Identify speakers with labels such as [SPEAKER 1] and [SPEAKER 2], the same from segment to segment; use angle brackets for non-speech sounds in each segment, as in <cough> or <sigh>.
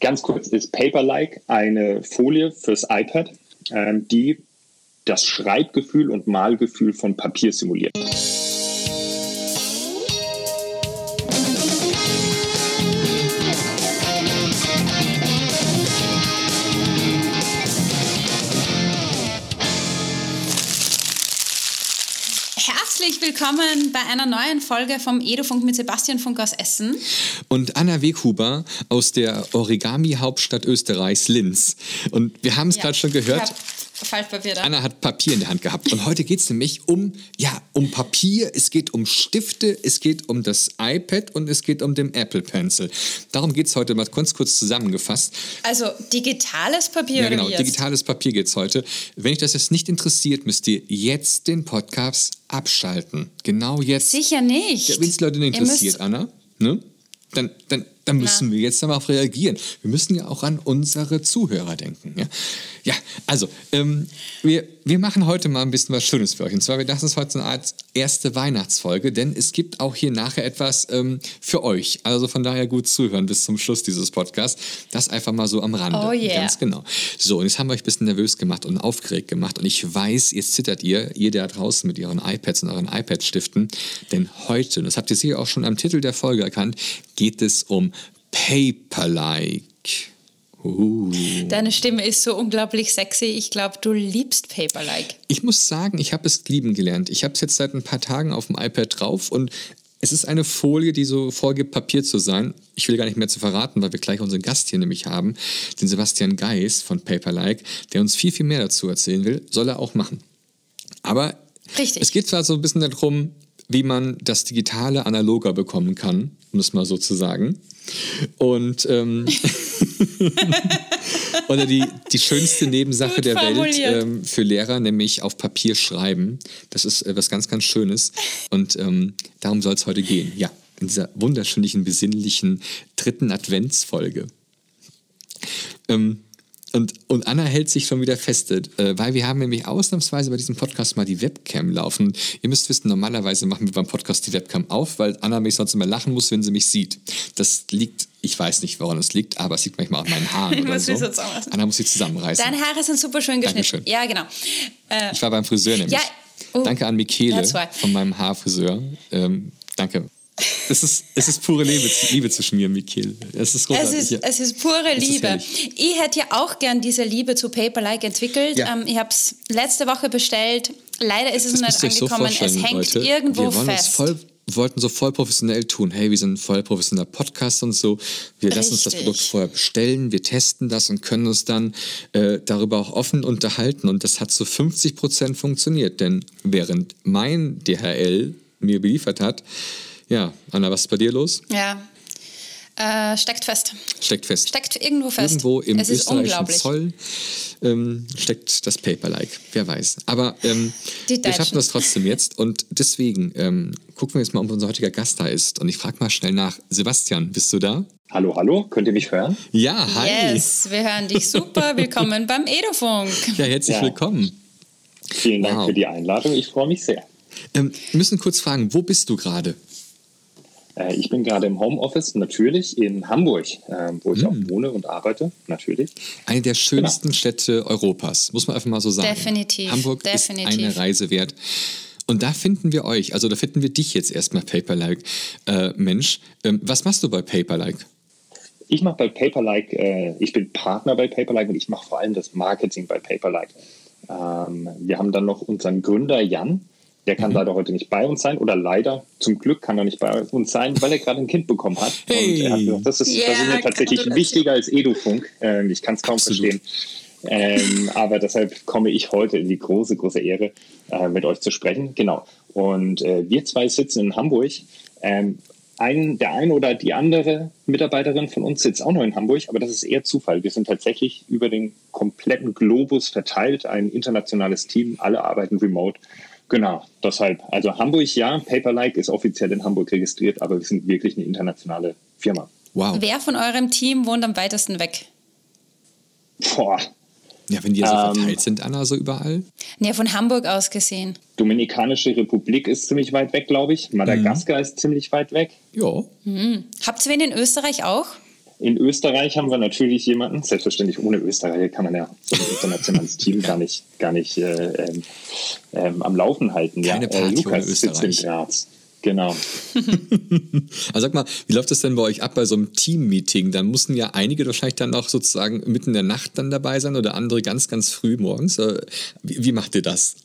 [SPEAKER 1] Ganz kurz, ist Paperlike eine Folie fürs iPad, ähm, die das Schreibgefühl und Malgefühl von Papier simuliert.
[SPEAKER 2] Willkommen bei einer neuen Folge vom Edufunk mit Sebastian Funk aus Essen.
[SPEAKER 3] Und Anna Weghuber aus der Origami-Hauptstadt Österreichs, Linz. Und wir haben es
[SPEAKER 2] Ja,
[SPEAKER 3] gerade schon gehört.
[SPEAKER 2] Faltpapier da.
[SPEAKER 3] Anna hat Papier in der Hand gehabt. Und heute geht es nämlich um, ja, um Papier, es geht um Stifte, es geht um das iPad und es geht um den Apple Pencil. Darum geht es heute mal ganz kurz zusammengefasst.
[SPEAKER 2] Also digitales Papier
[SPEAKER 3] Ja, genau,
[SPEAKER 2] oder wie
[SPEAKER 3] digitales Papier geht es heute. Wenn euch das jetzt nicht interessiert, müsst ihr jetzt den Podcast abschalten. Genau jetzt.
[SPEAKER 2] Sicher nicht.
[SPEAKER 3] Ja, Wenn es Leute nicht interessiert, Anna, ne? dann, dann, dann müssen wir jetzt darauf reagieren. Wir müssen ja auch an unsere Zuhörer denken. Ja, ja also, ähm, wir, wir machen heute mal ein bisschen was Schönes für euch. Und zwar, wir dachten es heute so eine Art erste Weihnachtsfolge, denn es gibt auch hier nachher etwas ähm, für euch. Also von daher gut zuhören bis zum Schluss dieses Podcasts. Das einfach mal so am Rande.
[SPEAKER 2] Oh yeah.
[SPEAKER 3] Ganz genau. So, und jetzt haben wir euch ein bisschen nervös gemacht und aufgeregt gemacht. Und ich weiß, jetzt zittert ihr, ihr da draußen mit euren iPads und euren iPad-Stiften. Denn heute, und das habt ihr sicher auch schon am Titel der Folge erkannt, geht es um Paperlike. Uh.
[SPEAKER 2] Deine Stimme ist so unglaublich sexy. Ich glaube, du liebst Paperlike.
[SPEAKER 3] Ich muss sagen, ich habe es lieben gelernt. Ich habe es jetzt seit ein paar Tagen auf dem iPad drauf und es ist eine Folie, die so vorgibt, Papier zu sein. Ich will gar nicht mehr zu verraten, weil wir gleich unseren Gast hier nämlich haben, den Sebastian Geis von Paperlike, der uns viel, viel mehr dazu erzählen will. Soll er auch machen. Aber
[SPEAKER 2] Richtig.
[SPEAKER 3] es geht zwar so ein bisschen darum, wie man das Digitale analoger bekommen kann, um es mal so zu sagen. Und ähm, <laughs> oder die, die schönste Nebensache
[SPEAKER 2] Gut
[SPEAKER 3] der Welt
[SPEAKER 2] formuliert.
[SPEAKER 3] ähm, für Lehrer, nämlich auf Papier schreiben. Das ist äh, was ganz, ganz Schönes. Und ähm, darum soll es heute gehen. Ja, in dieser wunderschönen, besinnlichen dritten Adventsfolge. Ähm, und, und Anna hält sich schon wieder fest, äh, weil wir haben nämlich ausnahmsweise bei diesem Podcast mal die Webcam laufen. Ihr müsst wissen, normalerweise machen wir beim Podcast die Webcam auf, weil Anna mich sonst immer lachen muss, wenn sie mich sieht. Das liegt, ich weiß nicht, woran es liegt, aber es liegt manchmal an meinen Haaren <laughs> oder so. Anna muss sich zusammenreißen.
[SPEAKER 2] Deine Haare sind super schön geschnitten.
[SPEAKER 3] Dankeschön.
[SPEAKER 2] Ja, genau. Äh,
[SPEAKER 3] Ich war beim Friseur nämlich.
[SPEAKER 2] Ja, oh.
[SPEAKER 3] Danke an Michele von meinem Haarfriseur. Ähm, danke. Es ist, es ist pure Liebe, Liebe zwischen mir und Michele. Es ist
[SPEAKER 2] es, ist, es ist pure
[SPEAKER 3] ist
[SPEAKER 2] Liebe.
[SPEAKER 3] herrlich.
[SPEAKER 2] ich hätte ja auch gern diese Liebe zu Paperlike entwickelt.
[SPEAKER 3] Ja.
[SPEAKER 2] Ähm, ich habe es letzte Woche bestellt. Leider ist es
[SPEAKER 3] Das
[SPEAKER 2] noch nicht
[SPEAKER 3] euch so
[SPEAKER 2] angekommen. es hängt
[SPEAKER 3] Leute.
[SPEAKER 2] irgendwo
[SPEAKER 3] wir
[SPEAKER 2] fest.
[SPEAKER 3] Voll, wollten so voll professionell tun. Hey, wir sind voll professioneller Podcast und so. Wir lassen uns das
[SPEAKER 2] Richtig.
[SPEAKER 3] Produkt vorher bestellen, wir testen das und können uns dann äh, darüber auch offen unterhalten. Und das hat zu 50 Prozent funktioniert. Denn während mein DHL mir beliefert hat, ja, Anna, was ist bei dir los?
[SPEAKER 2] Ja. Äh, steckt fest.
[SPEAKER 3] Steckt fest.
[SPEAKER 2] Steckt irgendwo fest.
[SPEAKER 3] Irgendwo im
[SPEAKER 2] es ist
[SPEAKER 3] österreichischen
[SPEAKER 2] unglaublich.
[SPEAKER 3] Zoll ähm, steckt das Paperlike. Wer weiß. Aber ähm,
[SPEAKER 2] Die
[SPEAKER 3] wir schaffen das trotzdem jetzt. Und deswegen ähm, gucken wir jetzt mal, ob unser heutiger Gast da ist. Und ich frage mal schnell nach. Sebastian, bist du da?
[SPEAKER 1] Hallo, hallo, könnt ihr mich hören?
[SPEAKER 3] Ja, hi.
[SPEAKER 2] Yes, wir hören dich super. <laughs> Willkommen beim Edofunk.
[SPEAKER 3] Ja, herzlich
[SPEAKER 1] Ja.
[SPEAKER 3] willkommen.
[SPEAKER 1] Vielen Dank
[SPEAKER 3] Wow.
[SPEAKER 1] für die Einladung, ich freue mich sehr.
[SPEAKER 3] Ähm, wir müssen kurz fragen, wo bist du gerade?
[SPEAKER 1] Äh, ich bin gerade im Homeoffice, natürlich in Hamburg, äh, wo ich auch wohne und arbeite, natürlich.
[SPEAKER 3] Eine der schönsten Städte Europas, muss man einfach mal so sagen.
[SPEAKER 2] Definitiv,
[SPEAKER 3] Hamburg
[SPEAKER 2] definitiv.
[SPEAKER 3] ist eine Reise wert. Und da finden wir euch, also da finden wir dich jetzt erstmal, Paperlike. Äh, Mensch, ähm, was machst du bei Paperlike?
[SPEAKER 1] Ich mache bei Paperlike, äh, ich bin Partner bei Paperlike und ich mache vor allem das Marketing bei Paperlike. Ähm, wir haben dann noch unseren Gründer Jan, der
[SPEAKER 3] Mhm.
[SPEAKER 1] kann leider heute nicht bei uns sein oder leider, zum Glück kann er nicht bei uns sein, weil er gerade ein Kind bekommen hat.
[SPEAKER 3] Hey.
[SPEAKER 1] Und er hat gesagt, das ist, das ist mir tatsächlich wichtiger als Edufunk. Ähm, ich kann es kaum
[SPEAKER 3] Absolut.
[SPEAKER 1] verstehen. Ähm, aber deshalb komme ich heute in die große, große Ehre, äh, mit euch zu sprechen. Genau. Und äh, wir zwei sitzen in Hamburg. Ähm, ein, der eine oder die andere Mitarbeiterin von uns sitzt auch noch in Hamburg, aber das ist eher Zufall. Wir sind tatsächlich über den kompletten Globus verteilt, ein internationales Team, alle arbeiten remote. Genau, deshalb, also Hamburg ja, Paperlike ist offiziell in Hamburg registriert, aber wir sind wirklich eine internationale Firma.
[SPEAKER 3] Wow.
[SPEAKER 2] Wer von eurem Team wohnt am weitesten weg?
[SPEAKER 1] Boah,
[SPEAKER 3] Ja, wenn die so
[SPEAKER 1] Ähm,
[SPEAKER 3] verteilt sind, Anna, so überall.
[SPEAKER 2] Ne, von Hamburg aus gesehen.
[SPEAKER 1] Dominikanische Republik ist ziemlich weit weg, glaube ich. Madagaskar ist ziemlich weit weg.
[SPEAKER 3] Ja.
[SPEAKER 2] Habt ihr wen in Österreich auch?
[SPEAKER 1] In Österreich haben wir natürlich jemanden, selbstverständlich ohne Österreich kann man ja so ein internationales Team <laughs> gar nicht, gar nicht äh, ähm, ähm, am Laufen halten.
[SPEAKER 3] Keine
[SPEAKER 1] ja,
[SPEAKER 3] Party
[SPEAKER 1] äh, Lukas sitzt in. Graz. Genau. <laughs>
[SPEAKER 3] Also sag mal, wie läuft das denn bei euch ab bei so einem Team-Meeting? Dann mussten ja einige wahrscheinlich dann noch sozusagen mitten in der Nacht dann dabei sein oder andere ganz, ganz früh morgens. Äh, Wie, wie macht ihr das?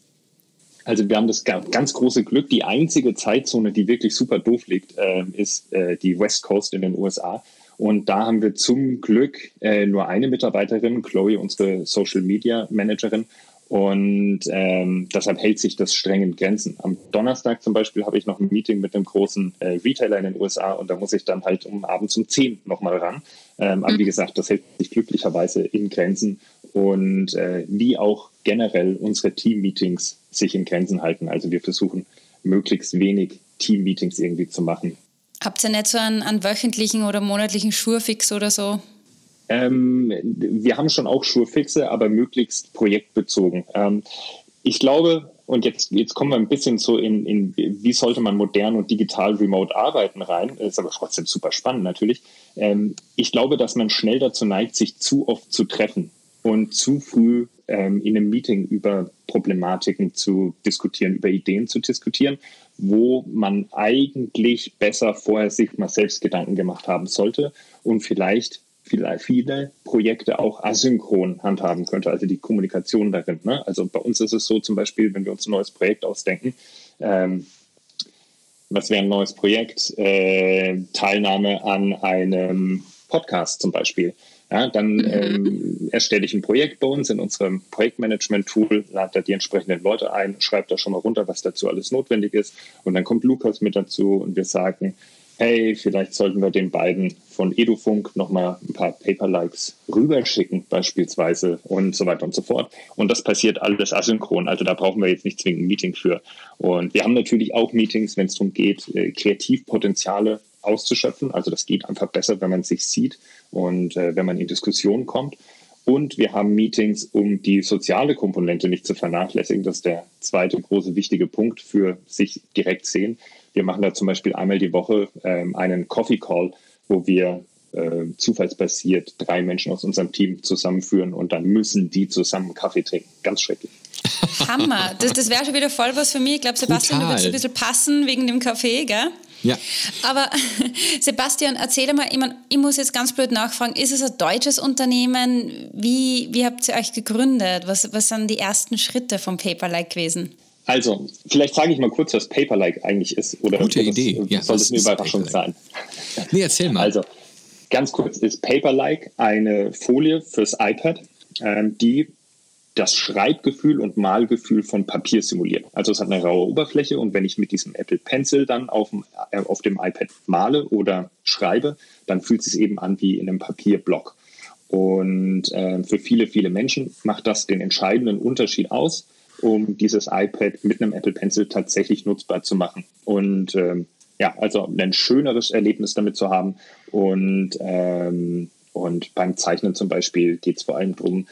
[SPEAKER 1] Also wir haben das ga- ganz große Glück. Die einzige Zeitzone, die wirklich super doof liegt, ähm, ist äh, die West Coast in den USA. Und da haben wir zum Glück äh, nur eine Mitarbeiterin, Chloe, unsere Social Media Managerin. Und ähm, deshalb hält sich das streng in Grenzen. Am Donnerstag zum Beispiel habe ich noch ein Meeting mit einem großen äh, Retailer in den USA und da muss ich dann halt um abends um 10 nochmal ran. Ähm, aber wie gesagt, das hält sich glücklicherweise in Grenzen und äh, wie auch generell unsere Team-Meetings sich in Grenzen halten. Also wir versuchen möglichst wenig Team-Meetings irgendwie zu machen.
[SPEAKER 2] Habt ihr nicht so einen, einen wöchentlichen oder monatlichen Schurfix oder so?
[SPEAKER 1] Ähm, wir haben schon auch Schurfixe, aber möglichst projektbezogen. Ähm, ich glaube, und jetzt, jetzt kommen wir ein bisschen so in, in, wie sollte man modern und digital remote arbeiten rein. Ist aber trotzdem super spannend natürlich. Ähm, ich glaube, dass man schnell dazu neigt, sich zu oft zu treffen und zu früh ähm, in einem Meeting über Problematiken zu diskutieren, über Ideen zu diskutieren, wo man eigentlich besser vorher sich mal selbst Gedanken gemacht haben sollte und vielleicht viele, viele Projekte auch asynchron handhaben könnte, also die Kommunikation darin. Ne? Also bei uns ist es so zum Beispiel, wenn wir uns ein neues Projekt ausdenken, ähm, was wäre ein neues Projekt? Äh, Teilnahme an einem Podcast zum Beispiel. Ja, dann ähm, erstelle ich ein Projekt bei uns in unserem Projektmanagement-Tool, lade da die entsprechenden Leute ein, schreibe da schon mal runter, was dazu alles notwendig ist. Und dann kommt Lukas mit dazu und wir sagen, hey, vielleicht sollten wir den beiden von Edufunk nochmal ein paar Paper-Likes rüberschicken beispielsweise und so weiter und so fort. Und das passiert alles asynchron. Also da brauchen wir jetzt nicht zwingend ein Meeting für. Und wir haben natürlich auch Meetings, wenn es darum geht, äh, Kreativpotenziale auszuschöpfen. Also das geht einfach besser, wenn man sich sieht und äh, wenn man in Diskussionen kommt. Und wir haben Meetings, um die soziale Komponente nicht zu vernachlässigen. Das ist der zweite große wichtige Punkt für sich direkt sehen. Wir machen da zum Beispiel einmal die Woche ähm, einen Coffee Call, wo wir äh, zufallsbasiert drei Menschen aus unserem Team zusammenführen und dann müssen die zusammen Kaffee trinken. Ganz schrecklich.
[SPEAKER 2] Hammer. Das, das wäre schon wieder voll was für mich. Ich glaube, Sebastian, du
[SPEAKER 3] Total.
[SPEAKER 2] würdest ein bisschen passen wegen dem Kaffee, gell?
[SPEAKER 3] Ja.
[SPEAKER 2] Aber <laughs> Sebastian, erzähl mal, ich, mein, ich muss jetzt ganz blöd nachfragen, ist es ein deutsches Unternehmen? Wie, wie habt ihr euch gegründet? Was, was sind die ersten Schritte vom Paperlike gewesen?
[SPEAKER 1] Also, vielleicht sage ich mal kurz, was Paperlike eigentlich ist. Oder
[SPEAKER 3] Gute
[SPEAKER 1] das,
[SPEAKER 3] Idee. Ja,
[SPEAKER 1] soll
[SPEAKER 3] was
[SPEAKER 1] es eine Überraschung sein?
[SPEAKER 3] Nee, erzähl mal.
[SPEAKER 1] Also, ganz kurz ist Paperlike eine Folie fürs iPad, ähm, die das Schreibgefühl und Malgefühl von Papier simuliert. Also es hat eine raue Oberfläche und wenn ich mit diesem Apple Pencil dann auf dem, äh, auf dem iPad male oder schreibe, dann fühlt es sich eben an wie in einem Papierblock. Und äh, für viele, viele Menschen macht das den entscheidenden Unterschied aus, um dieses iPad mit einem Apple Pencil tatsächlich nutzbar zu machen. Und ähm, ja, also ein schöneres Erlebnis damit zu haben. Und, ähm, und beim Zeichnen zum Beispiel geht es vor allem darum,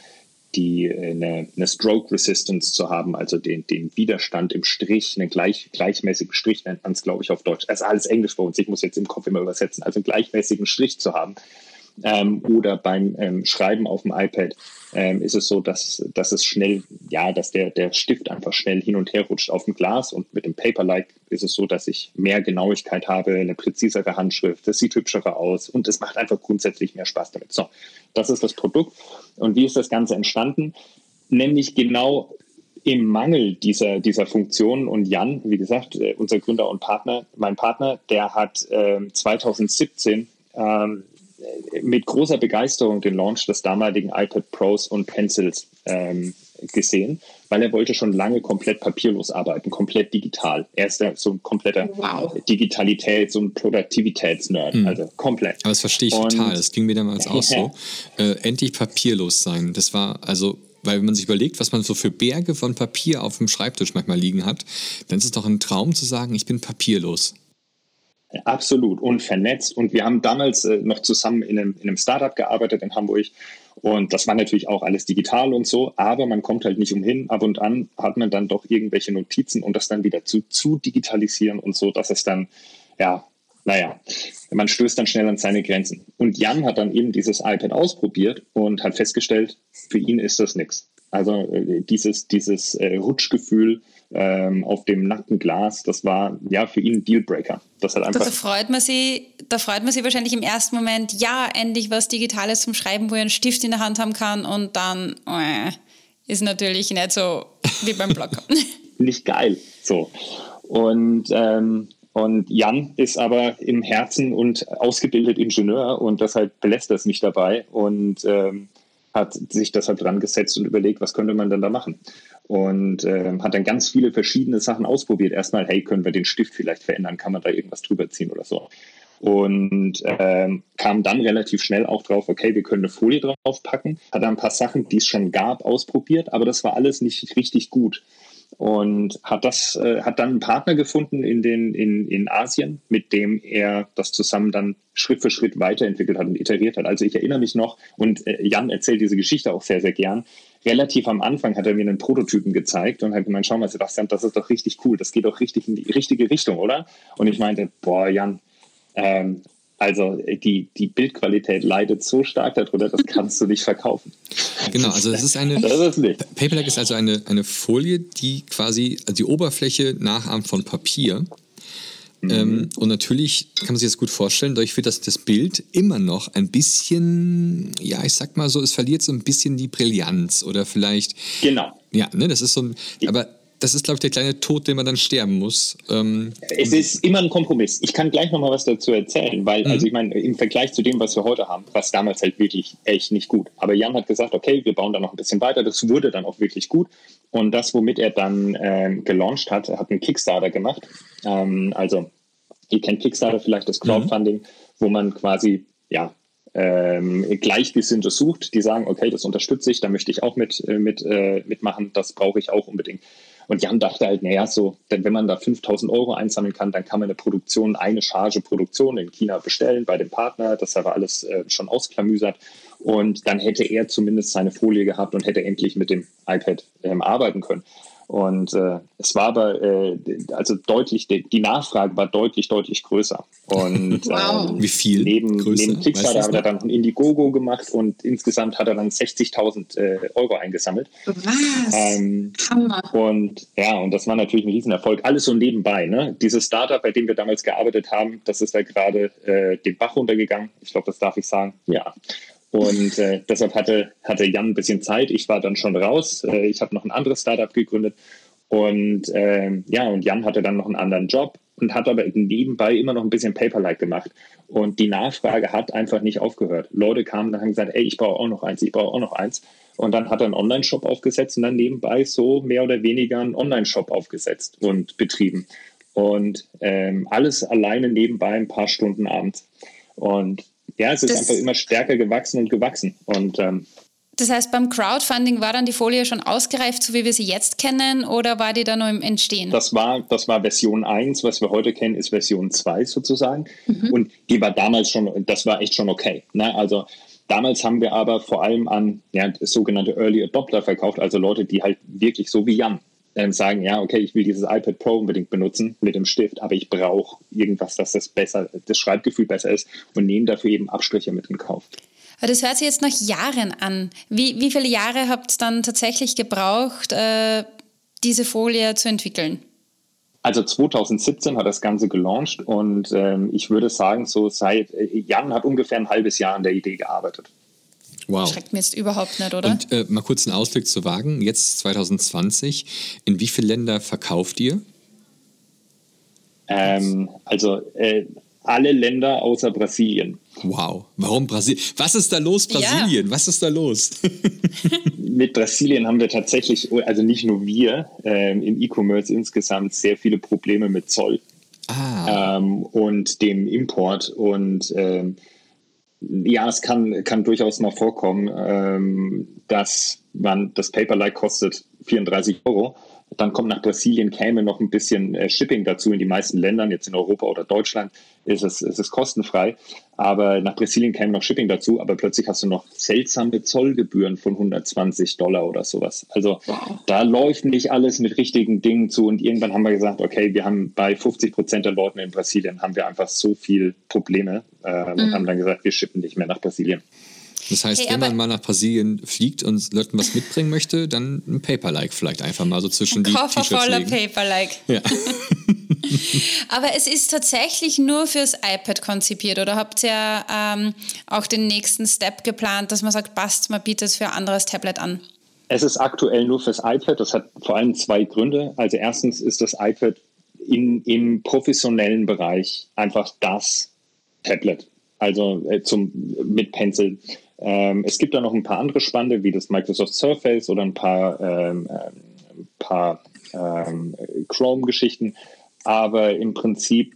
[SPEAKER 1] die äh, eine, eine Stroke Resistance zu haben, also den, den Widerstand im Strich, einen gleich, gleichmäßigen Strich nennt man es, glaube ich, auf Deutsch. Das ist alles Englisch bei uns, ich muss jetzt im Kopf immer übersetzen, also einen gleichmäßigen Strich zu haben. Ähm, oder beim ähm, Schreiben auf dem iPad ähm, ist es so, dass, dass es schnell, ja, dass der, der Stift einfach schnell hin und her rutscht auf dem Glas und mit dem Paperlike ist es so, dass ich mehr Genauigkeit habe, eine präzisere Handschrift, das sieht hübscherer aus und es macht einfach grundsätzlich mehr Spaß damit. So, das ist das Produkt. Und wie ist das Ganze entstanden? Nämlich genau im Mangel dieser, dieser Funktion und Jan, wie gesagt, äh, unser Gründer und Partner, mein Partner, der hat ähm, 2017 ähm, mit großer Begeisterung den Launch des damaligen iPad Pros und Pencils ähm, gesehen, weil er wollte schon lange komplett papierlos arbeiten, komplett digital. Er ist ja so ein kompletter
[SPEAKER 2] Wow.
[SPEAKER 1] Digitalität, so ein Produktivitätsnerd, also komplett.
[SPEAKER 3] Aber das verstehe ich
[SPEAKER 1] Und-
[SPEAKER 3] total. Das ging mir damals auch so. <laughs> Äh, endlich papierlos sein. Das war also, weil wenn man sich überlegt, was man so für Berge von Papier auf dem Schreibtisch manchmal liegen hat, dann ist es doch ein Traum zu sagen, ich bin papierlos.
[SPEAKER 1] Absolut und vernetzt. Und wir haben damals äh, noch zusammen in einem, in einem Startup gearbeitet in Hamburg. Und das war natürlich auch alles digital und so, aber man kommt halt nicht umhin. Ab und an hat man dann doch irgendwelche Notizen und das dann wieder zu, zu digitalisieren und so, dass es dann ja naja, man stößt dann schnell an seine Grenzen. Und Jan hat dann eben dieses iPad ausprobiert und hat festgestellt, für ihn ist das nichts. Also äh, dieses, dieses äh, Rutschgefühl ähm, auf dem nackten Glas, das war ja für ihn ein Dealbreaker. Das hat einfach
[SPEAKER 2] da freut man sich, da freut man sich wahrscheinlich im ersten Moment, ja, endlich was Digitales zum Schreiben, wo er einen Stift in der Hand haben kann und dann äh, ist natürlich nicht so wie beim Blog. <laughs> <laughs>
[SPEAKER 1] nicht geil. So. Und ähm, und Jan ist aber im Herzen und ausgebildet Ingenieur und deshalb belässt er es nicht dabei und ähm, hat sich deshalb dran gesetzt und überlegt, was könnte man denn da machen. Und ähm, hat dann ganz viele verschiedene Sachen ausprobiert. Erstmal, hey, können wir den Stift vielleicht verändern? Kann man da irgendwas drüber ziehen oder so? Und ähm, kam dann relativ schnell auch drauf, okay, wir können eine Folie draufpacken. Hat dann ein paar Sachen, die es schon gab, ausprobiert, aber das war alles nicht richtig gut und hat das äh, hat dann einen Partner gefunden in den in, in Asien, mit dem er das zusammen dann Schritt für Schritt weiterentwickelt hat und iteriert hat. Also ich erinnere mich noch und äh, Jan erzählt diese Geschichte auch sehr sehr gern. Relativ am Anfang hat er mir einen Prototypen gezeigt und hat gemeint, schau mal Sebastian, das ist doch richtig cool, das geht doch richtig in die richtige Richtung, oder? Und ich meinte, boah Jan, ähm, also die, die Bildqualität leidet so stark darunter, das kannst du nicht verkaufen.
[SPEAKER 3] Genau, also es ist eine.
[SPEAKER 1] Das ist
[SPEAKER 3] also eine, eine Folie, die quasi die Oberfläche nachahmt von Papier. Mhm. Ähm, und natürlich kann man sich das gut vorstellen, dadurch wird das, das Bild immer noch ein bisschen, ja, ich sag mal so, es verliert so ein bisschen die Brillanz oder vielleicht.
[SPEAKER 1] Genau.
[SPEAKER 3] Ja, ne, das ist so ein. Aber das ist, glaube ich, der kleine Tod, den man dann sterben muss.
[SPEAKER 1] Ähm, es ist immer ein Kompromiss. Ich kann gleich noch mal was dazu erzählen, weil, mhm. also ich meine, im Vergleich zu dem, was wir heute haben, war es damals halt wirklich echt nicht gut. Aber Jan hat gesagt, okay, wir bauen da noch ein bisschen weiter. Das wurde dann auch wirklich gut. Und das, womit er dann ähm, gelauncht hat, hat einen Kickstarter gemacht. Ähm, also, ihr kennt Kickstarter vielleicht, das mhm. Crowdfunding, mhm. wo man quasi, ja, ähm, Gleichgesinnte sucht, die sagen, okay, das unterstütze ich, da möchte ich auch mit, äh, mit, äh, mitmachen, das brauche ich auch unbedingt. Und Jan dachte halt, naja, so, denn wenn man da 5000 Euro einsammeln kann, dann kann man eine Produktion, eine Charge Produktion in China bestellen bei dem Partner. Das war alles äh, schon ausklamüsert. Und dann hätte er zumindest seine Folie gehabt und hätte endlich mit dem iPad ähm, arbeiten können. Und äh, es war aber äh, also deutlich, die Nachfrage war deutlich, deutlich größer. Und
[SPEAKER 3] wow. ähm, wie viel?
[SPEAKER 1] Neben, neben Kickstarter hat er dann ein Indiegogo gemacht und insgesamt hat er dann 60.000 äh, Euro eingesammelt.
[SPEAKER 2] Was? Ähm, Hammer.
[SPEAKER 1] Und ja, und das war natürlich ein Riesenerfolg. Alles so nebenbei. Ne? Dieses Startup, bei dem wir damals gearbeitet haben, das ist da gerade äh, den Bach runtergegangen. Ich glaube, das darf ich sagen. Ja. Und äh, deshalb hatte, hatte Jan ein bisschen Zeit. Ich war dann schon raus. Äh, ich habe noch ein anderes Startup gegründet. Und äh, ja, und Jan hatte dann noch einen anderen Job und hat aber nebenbei immer noch ein bisschen Paperlike gemacht. Und die Nachfrage hat einfach nicht aufgehört. Leute kamen und haben gesagt, ey, ich brauche auch noch eins, ich brauche auch noch eins. Und dann hat er einen Online-Shop aufgesetzt und dann nebenbei so mehr oder weniger einen Online-Shop aufgesetzt und betrieben. Und ähm, alles alleine nebenbei ein paar Stunden abends. Und ja, es ist das, einfach immer stärker gewachsen und gewachsen. Und ähm,
[SPEAKER 2] das heißt, beim Crowdfunding war dann die Folie schon ausgereift, so wie wir sie jetzt kennen, oder war die da nur im Entstehen?
[SPEAKER 1] Das war, das war Version 1, was wir heute kennen, ist Version 2 sozusagen. Mhm. Und die war damals schon, das war echt schon okay. Ne? Also damals haben wir aber vor allem an ja, sogenannte Early Adopter verkauft, also Leute, die halt wirklich so wie Jan ähm, sagen, ja, okay, ich will dieses iPad Pro unbedingt benutzen mit dem Stift, aber ich brauche irgendwas, dass das besser, das Schreibgefühl besser ist und nehmen dafür eben Abstriche mit in Kauf.
[SPEAKER 2] Das hört sich jetzt nach Jahren an. Wie, wie viele Jahre habt ihr dann tatsächlich gebraucht, äh, diese Folie zu entwickeln?
[SPEAKER 1] Also 2017 hat das Ganze gelauncht und ähm, ich würde sagen, so seit äh, Jan hat ungefähr ein halbes Jahr an der Idee gearbeitet.
[SPEAKER 2] Wow. Schreckt mir jetzt überhaupt nicht, oder?
[SPEAKER 3] Und äh, mal kurz einen Ausblick zu wagen. Jetzt 2020, in wie viele Länder verkauft ihr?
[SPEAKER 1] Ähm, also äh, alle Länder außer Brasilien.
[SPEAKER 3] Wow, warum Brasilien? Was ist da los, Brasilien? Ja. Was ist da los?
[SPEAKER 1] Mit Brasilien haben wir tatsächlich, also nicht nur wir, ähm, im E-Commerce insgesamt sehr viele Probleme mit Zoll ah. ähm, und dem Import. Und ähm, ja, es kann, kann durchaus mal vorkommen, ähm, dass man das Paperlike kostet 34 Euro Dann kommt nach Brasilien käme noch ein bisschen äh, Shipping dazu. In die meisten Ländern, jetzt in Europa oder Deutschland, ist es, ist es kostenfrei. Aber nach Brasilien käme noch Shipping dazu. Aber plötzlich hast du noch seltsame Zollgebühren von 120 Dollar oder sowas. Also wow. da läuft nicht alles mit richtigen Dingen zu. Und irgendwann haben wir gesagt, okay, wir haben bei 50 Prozent der Leuten in Brasilien haben wir einfach so viel Probleme äh, mhm. und haben dann gesagt, wir shippen nicht mehr nach Brasilien.
[SPEAKER 3] Das heißt, hey, wenn man mal nach Brasilien fliegt und Leuten was mitbringen möchte, dann ein Paper-like vielleicht einfach mal so zwischen ein die Koffer voller
[SPEAKER 2] Paper-like. Ja. <laughs> Aber es ist tatsächlich nur fürs iPad konzipiert oder habt ihr ähm, auch den nächsten Step geplant, dass man sagt, passt, man bietet es für ein anderes Tablet an?
[SPEAKER 1] Es ist aktuell nur fürs iPad. Das hat vor allem zwei Gründe. Also erstens ist das iPad in, im professionellen Bereich einfach das Tablet. Also äh, zum, mit Pencil. Ähm, es gibt da noch ein paar andere Spannende, wie das Microsoft Surface oder ein paar, ähm, ein paar ähm, Chrome-Geschichten. Aber im Prinzip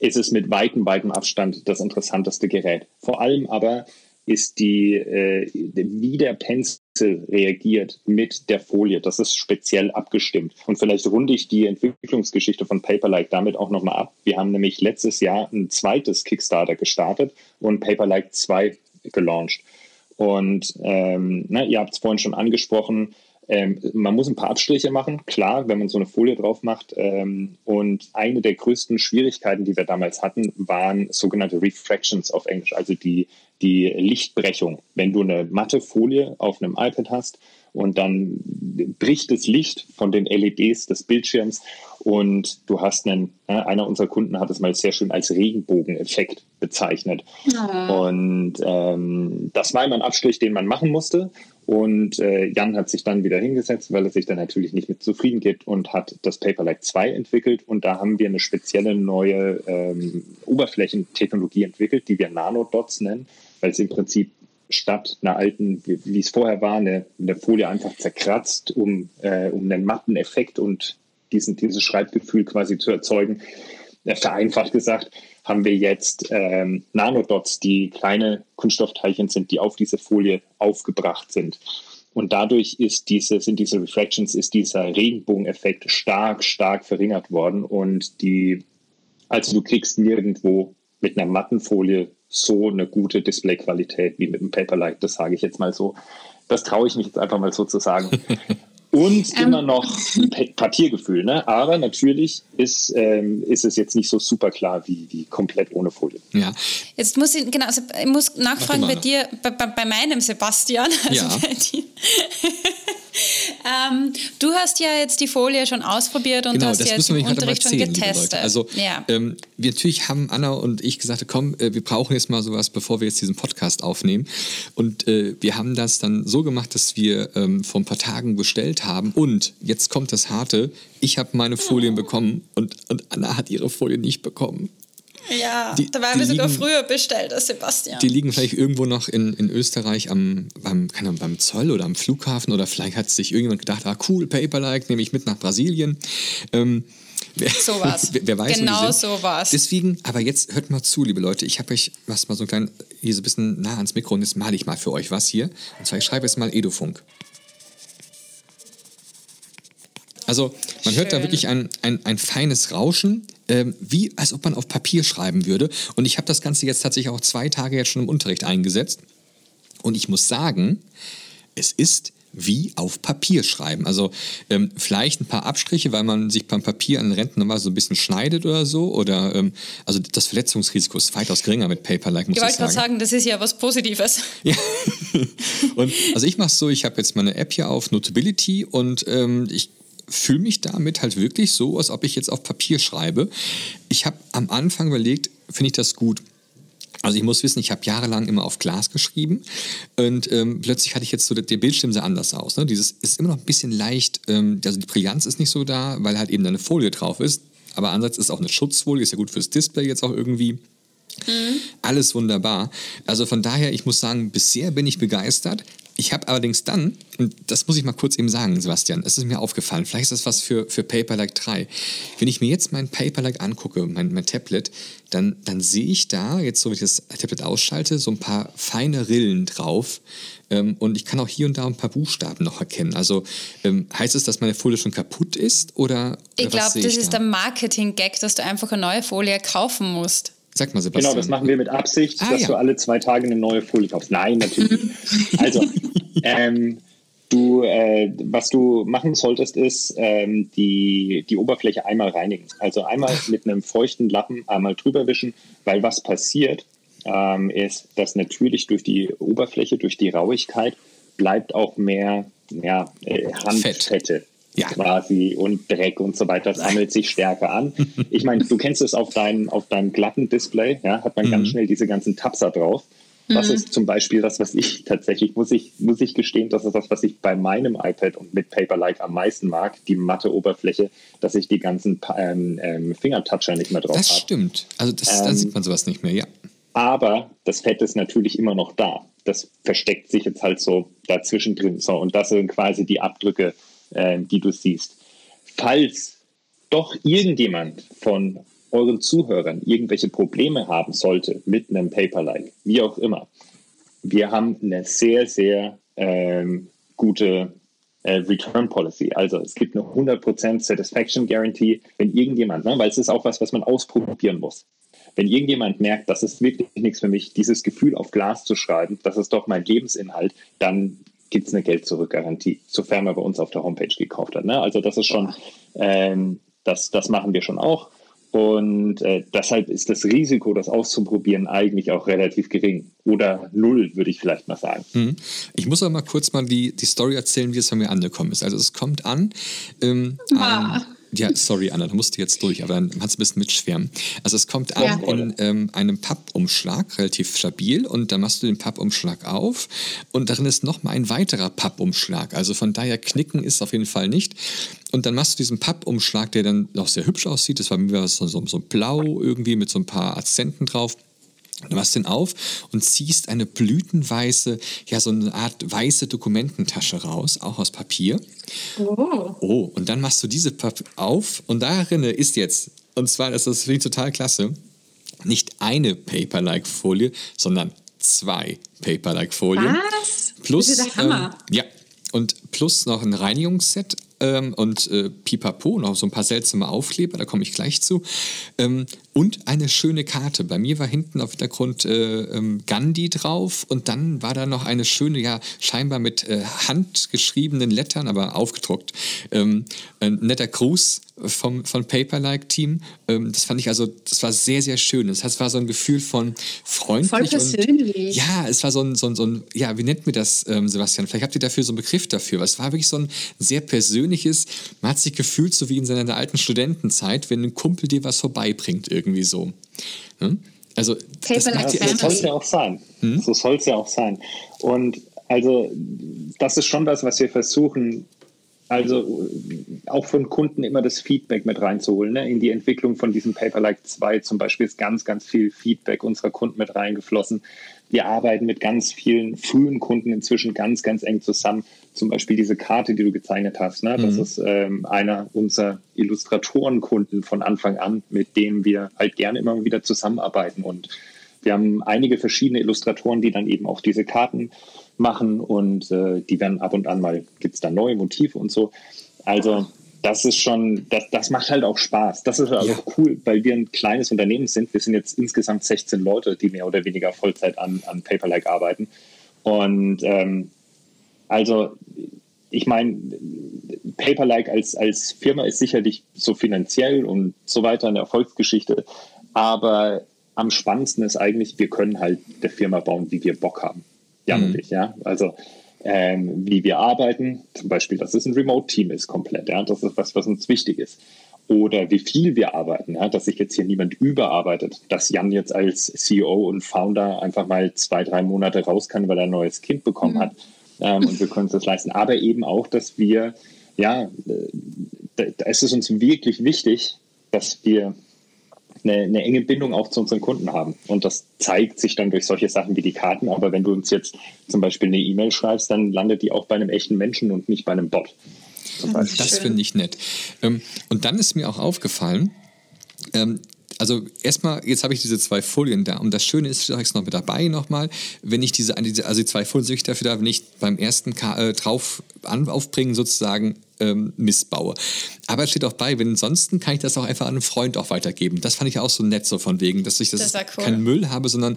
[SPEAKER 1] ist es mit weitem, weitem Abstand das interessanteste Gerät. Vor allem aber ist die, äh, wie der Pencil reagiert mit der Folie. Das ist speziell abgestimmt. Und vielleicht runde ich die Entwicklungsgeschichte von Paperlike damit auch nochmal ab. Wir haben nämlich letztes Jahr ein zweites Kickstarter gestartet und Paperlike 2 gelauncht. Und ähm, na, ihr habt es vorhin schon angesprochen, ähm, man muss ein paar Abstriche machen, klar, wenn man so eine Folie drauf macht. Ähm, und eine der größten Schwierigkeiten, die wir damals hatten, waren sogenannte Refractions auf Englisch, also die, die Lichtbrechung. Wenn du eine matte Folie auf einem iPad hast und dann bricht das Licht von den LEDs des Bildschirms und du hast einen, einer unserer Kunden hat es mal sehr schön als Regenbogeneffekt bezeichnet. Ja. Und ähm, das war immer ein Abstrich, den man machen musste. Und äh, Jan hat sich dann wieder hingesetzt, weil er sich dann natürlich nicht mit zufrieden gibt und hat das Paperlike 2 entwickelt. Und da haben wir eine spezielle neue ähm, Oberflächentechnologie entwickelt, die wir Nanodots nennen, weil es im Prinzip statt einer alten, wie, wie es vorher war, eine, eine Folie einfach zerkratzt, um, äh, um einen matten Effekt und diesen, dieses Schreibgefühl quasi zu erzeugen. Äh, vereinfacht gesagt, haben wir jetzt ähm, Nanodots, die kleine Kunststoffteilchen sind, die auf diese Folie aufgebracht sind. Und dadurch ist diese, sind diese Refractions, ist dieser Regenbogeneffekt stark, stark verringert worden. Und die, also du kriegst nirgendwo mit einer matten Folie so eine gute Displayqualität wie mit einem Paperlight, das sage ich jetzt mal so. Das traue ich mich jetzt einfach mal so zu sagen. <laughs> Und ähm, immer noch Papiergefühl. Ne? Aber natürlich ist, ähm, ist es jetzt nicht so super klar wie, wie komplett ohne Folie.
[SPEAKER 3] Ja.
[SPEAKER 2] Jetzt muss ich, genau, also ich muss nachfragen bei dir, bei, bei, meinem Sebastian. <laughs> Also ja. bei dir. Ähm, du hast ja jetzt die Folie schon ausprobiert und
[SPEAKER 3] genau,
[SPEAKER 2] hast jetzt
[SPEAKER 3] im Unterricht schon getestet. Also ja. ähm, wir natürlich haben Anna und ich gesagt, komm, äh, wir brauchen jetzt mal sowas, bevor wir jetzt diesen Podcast aufnehmen. Und äh, wir haben das dann so gemacht, dass wir ähm, vor ein paar Tagen bestellt haben. Und jetzt kommt das Harte, ich habe meine Folien oh. bekommen und, und Anna hat ihre Folien nicht bekommen.
[SPEAKER 2] Ja, die, da waren wir sogar liegen, früher bestellt als Sebastian.
[SPEAKER 3] Die liegen vielleicht irgendwo noch in, in Österreich am, beim, keine Ahnung, beim Zoll oder am Flughafen oder vielleicht hat sich irgendjemand gedacht, ah cool, Paperlike, nehme ich mit nach Brasilien. Ähm,
[SPEAKER 2] Wer, so was. <laughs>
[SPEAKER 3] Wer, weiß,
[SPEAKER 2] genau so was.
[SPEAKER 3] Deswegen, aber jetzt hört mal zu, liebe Leute. Ich habe euch was mal so ein klein, hier so ein bisschen nah ans Mikro und jetzt male ich mal für euch was hier. Und zwar, ich schreibe jetzt mal Edofunk. Also man Schön. hört da wirklich ein, ein, ein feines Rauschen, ähm, wie als ob man auf Papier schreiben würde. Und ich habe das Ganze jetzt tatsächlich auch zwei Tage jetzt schon im Unterricht eingesetzt. Und ich muss sagen, es ist wie auf Papier schreiben. Also ähm, vielleicht ein paar Abstriche, weil man sich beim Papier an den Rändern mal so ein bisschen schneidet oder so. Oder ähm, also das Verletzungsrisiko ist weitaus geringer mit Paper-like, muss ich, ich wollte gerade
[SPEAKER 2] sagen, das ist ja was Positives. <laughs>
[SPEAKER 3] Ja. und also ich mache es so, ich habe jetzt meine App hier auf Notability und ähm, ich fühle mich damit halt wirklich so, als ob ich jetzt auf Papier schreibe. Ich habe am Anfang überlegt, finde ich das gut? Also ich muss wissen, ich habe jahrelang immer auf Glas geschrieben und ähm, plötzlich hatte ich jetzt so, der Bildschirm sah anders aus. Ne? Dieses ist immer noch ein bisschen leicht, ähm, also die Brillanz ist nicht so da, weil halt eben eine Folie drauf ist. Aber andererseits ist auch eine Schutzfolie, ist ja gut fürs Display jetzt auch irgendwie. Mhm. Alles wunderbar. Also von daher, ich muss sagen, bisher bin ich begeistert. Ich habe allerdings dann, und das muss ich mal kurz eben sagen, Sebastian, es ist mir aufgefallen, vielleicht ist das was für, für Paperlike 3. Wenn ich mir jetzt mein Paperlike angucke, mein, mein Tablet, dann, dann sehe ich da, jetzt so wie ich das Tablet ausschalte, so ein paar feine Rillen drauf. Ähm, und ich kann auch hier und da ein paar Buchstaben noch erkennen. Also ähm, heißt es, dass meine Folie schon kaputt ist? Oder,
[SPEAKER 2] ich glaube, das ist da? der Marketing-Gag, dass du einfach eine neue Folie kaufen musst.
[SPEAKER 3] Sag mal, Sebastian.
[SPEAKER 1] Genau, das machen wir mit Absicht, ah, dass ja. du alle zwei Tage eine neue Folie kaufst. Nein, natürlich. <laughs> also, ähm, du, äh, was du machen solltest, ist ähm, die, die Oberfläche einmal reinigen. Also einmal mit einem feuchten Lappen einmal drüber wischen, weil was passiert, ähm, ist, dass natürlich durch die Oberfläche, durch die Rauigkeit, bleibt auch mehr ja, äh, Handfette ja. quasi und Dreck und so weiter. Das sammelt sich stärker an. Ich meine, du kennst es auf, dein, auf deinem glatten Display, ja, hat man mhm. ganz schnell diese ganzen Tapser drauf. Das mhm. ist zum Beispiel das, was ich tatsächlich, muss ich, muss ich gestehen, das ist das, was ich bei meinem iPad und mit Paperlike am meisten mag, die matte Oberfläche, dass ich die ganzen ähm, ähm, Fingertoucher nicht mehr drauf habe.
[SPEAKER 3] Das hab. stimmt. Also das, ähm, da sieht man sowas nicht mehr, ja.
[SPEAKER 1] Aber das Fett ist natürlich immer noch da. Das versteckt sich jetzt halt so dazwischen drin. So, und das sind quasi die Abdrücke äh, die du siehst. Falls doch irgendjemand von euren Zuhörern irgendwelche Probleme haben sollte mit einem Paper-like, wie auch immer, wir haben eine sehr, sehr ähm, gute äh, Return Policy. Also es gibt eine 100% Satisfaction Guarantee, wenn irgendjemand, ne, weil es ist auch was, was man ausprobieren muss. Wenn irgendjemand merkt, das ist wirklich nichts für mich, dieses Gefühl auf Glas zu schreiben, das ist doch mein Lebensinhalt, dann gibt es eine Geld-Zurück-Garantie, sofern man bei uns auf der Homepage gekauft hat. Ne? Also das ist schon, ähm, das, das machen wir schon auch. Und äh, deshalb ist das Risiko, das auszuprobieren, eigentlich auch relativ gering. Oder null, würde ich vielleicht mal sagen.
[SPEAKER 3] Mhm. Ich muss aber mal kurz mal die, die Story erzählen, wie es bei mir angekommen ist. Also es kommt an, ähm, ah. ein, ja, sorry, Anna, da musst du jetzt durch, aber dann kannst du ein bisschen mitschwärmen. Also es kommt ja. an in ähm, einem Pappumschlag, relativ stabil, und dann machst du den Pappumschlag auf und darin ist nochmal ein weiterer Pappumschlag. Also von daher knicken ist auf jeden Fall nicht. Und dann machst du diesen Pappumschlag, der dann noch sehr hübsch aussieht. Das war mir so, so, so blau irgendwie mit so ein paar Akzenten drauf. Du machst den auf und ziehst eine blütenweiße, ja, so eine Art weiße Dokumententasche raus, auch aus Papier. Oh. Oh, und dann machst du diese Papier auf und darin ist jetzt, und zwar, das ist ich total klasse, nicht eine Paper-like-Folie, sondern zwei Paper-like-Folien.
[SPEAKER 2] Was? Plus, das ist der Hammer.
[SPEAKER 3] Ähm, ja, und plus noch ein Reinigungsset ähm, und äh, Pipapo, noch so ein paar seltsame Aufkleber, da komme ich gleich zu. Ähm, und eine schöne Karte. Bei mir war hinten auf Hintergrund äh, ähm, Gandhi drauf und dann war da noch eine schöne, ja, scheinbar mit äh, handgeschriebenen Lettern, aber aufgedruckt. Ähm, ein netter Gruß vom, von Paperlike-Team. Ähm, das fand ich also, das war sehr, sehr schön. Das war so ein Gefühl von freundlich. Voll
[SPEAKER 2] persönlich.
[SPEAKER 3] Ja, es war so ein, so ein, so ein, ja, wie nennt mir das, ähm, Sebastian? Vielleicht habt ihr dafür so einen Begriff dafür. Es war wirklich so ein sehr persönliches, man hat sich gefühlt so wie in seiner alten Studentenzeit, wenn ein Kumpel dir was vorbeibringt irgendwie so. Hm? Also,
[SPEAKER 1] das, ja, so soll es ja auch sein. Hm? So soll es ja auch sein. Und also, das ist schon das, was wir versuchen, also auch von Kunden immer das Feedback mit reinzuholen. Ne? In die Entwicklung von diesem Paperlike 2 zum Beispiel ist ganz, ganz viel Feedback unserer Kunden mit reingeflossen. Wir arbeiten mit ganz vielen frühen Kunden inzwischen ganz, ganz eng zusammen. Zum Beispiel diese Karte, die du gezeichnet hast. Ne? Das mhm. ist ähm, einer unserer Illustratorenkunden von Anfang an, mit denen wir halt gerne immer wieder zusammenarbeiten. Und wir haben einige verschiedene Illustratoren, die dann eben auch diese Karten machen und äh, die werden ab und an mal, gibt es da neue Motive und so. Also das ist schon, das, das macht halt auch Spaß. Das ist also ja. cool, weil wir ein kleines Unternehmen sind. Wir sind jetzt insgesamt 16 Leute, die mehr oder weniger Vollzeit an, an Paperlike arbeiten. Und ähm, also ich meine, Paperlike als, als Firma ist sicherlich so finanziell und so weiter eine Erfolgsgeschichte. Aber am spannendsten ist eigentlich, wir können halt der Firma bauen, wie wir Bock haben. Jan mhm. und ich, ja. Also ähm, wie wir arbeiten, zum Beispiel, dass es ein Remote-Team ist komplett, ja. Das ist was, was uns wichtig ist. Oder wie viel wir arbeiten, ja, dass sich jetzt hier niemand überarbeitet, dass Jan jetzt als CEO und Founder einfach mal zwei, drei Monate raus kann, weil er ein neues Kind bekommen mhm. hat. Ähm, und wir können uns das leisten. Aber eben auch, dass wir, ja, äh, es ist uns wirklich wichtig, dass wir eine, eine, enge Bindung auch zu unseren Kunden haben. Und das zeigt sich dann durch solche Sachen wie die Karten. Aber wenn du uns jetzt zum Beispiel eine E-Mail schreibst, dann landet die auch bei einem echten Menschen und nicht bei einem Bot.
[SPEAKER 3] Das finde ich nett. Ähm, und dann ist mir auch aufgefallen, ähm, also erstmal, jetzt habe ich diese zwei Folien da und das Schöne ist, ich es noch mit dabei nochmal, wenn ich diese, also die zwei Folien dafür darf, nicht beim ersten äh, drauf an, aufbringen sozusagen ähm, missbaue. Aber es steht auch bei, wenn ansonsten kann ich das auch einfach an einen Freund auch weitergeben. Das fand ich auch so nett so von wegen, dass ich das, das cool. keinen Müll habe, sondern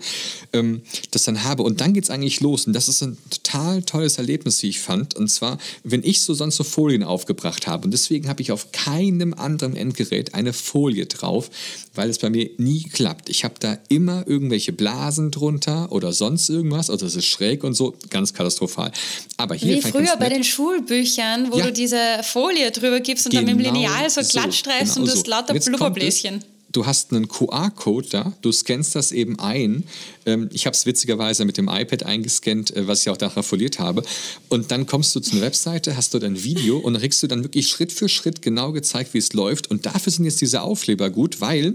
[SPEAKER 3] ähm, das dann habe. Und dann geht es eigentlich los. Und das ist ein total tolles Erlebnis, wie ich fand. Und zwar, wenn ich so sonst so Folien aufgebracht habe. Und deswegen habe ich auf keinem anderen Endgerät eine Folie drauf, weil es bei mir nie klappt. Ich habe da immer irgendwelche Blasen drunter oder sonst irgendwas. Also es ist schräg und so, ganz katastrophal. Aber hier
[SPEAKER 2] wie früher bei den Schulbüchern, wo ja. du diese Folie drüber gibst und genau dann mit dem genau Lineal so, so glatt streifst genau und du hast lauter Blubberbläschen
[SPEAKER 3] du hast einen QR-Code da, du scannst das eben ein. Ähm, ich habe es witzigerweise mit dem iPad eingescannt, äh, was ich auch nachher foliert habe. Und dann kommst du zu einer Webseite, hast dort ein Video und kriegst du dann wirklich Schritt für Schritt genau gezeigt, wie es läuft. Und dafür sind jetzt diese Aufkleber gut, weil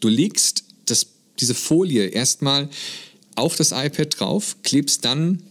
[SPEAKER 3] du legst das, diese Folie erstmal auf das iPad drauf, klebst dann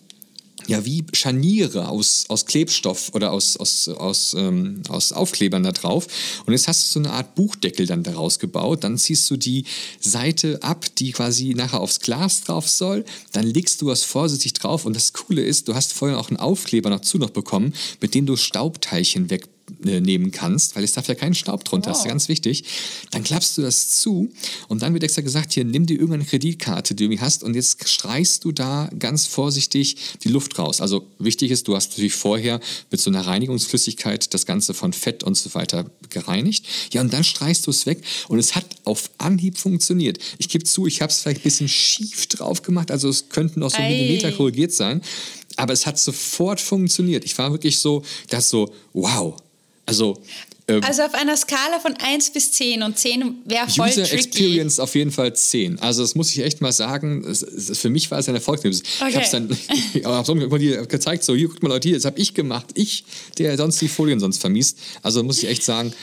[SPEAKER 3] ja, wie Scharniere aus, aus Klebstoff oder aus, aus, aus, ähm, aus Aufklebern da drauf. Und jetzt hast du so eine Art Buchdeckel dann daraus gebaut. Dann ziehst du die Seite ab, die quasi nachher aufs Glas drauf soll. Dann legst du was vorsichtig drauf. Und das Coole ist, du hast vorhin auch einen Aufkleber dazu noch bekommen, mit dem du Staubteilchen weg nehmen kannst, weil es darf ja keinen Staub drunter, wow. das ist ganz wichtig. Dann klappst du das zu und dann wird extra gesagt, hier nimm dir irgendeine Kreditkarte, die du hast und jetzt streichst du da ganz vorsichtig die Luft raus. Also wichtig ist, du hast natürlich vorher mit so einer Reinigungsflüssigkeit das Ganze von Fett und so weiter gereinigt. Ja, und dann streichst du es weg und es hat auf Anhieb funktioniert. Ich gebe zu, ich habe es vielleicht ein bisschen schief drauf gemacht, also es könnten auch so Ei. Millimeter korrigiert sein, aber es hat sofort funktioniert. Ich war wirklich so, das so, wow, also,
[SPEAKER 2] ähm, also auf einer Skala von 1 bis 10 und 10 wäre voll
[SPEAKER 3] User
[SPEAKER 2] tricky.
[SPEAKER 3] Experience auf jeden Fall 10. Also das muss ich echt mal sagen, es, es, für mich war es ein Erfolg. Okay. Ich habe es dann <laughs> ich hab dir gezeigt, so hier, guckt mal Leute, hier, das habe ich gemacht. Ich, der sonst die Folien sonst vermisst. Also muss ich echt sagen,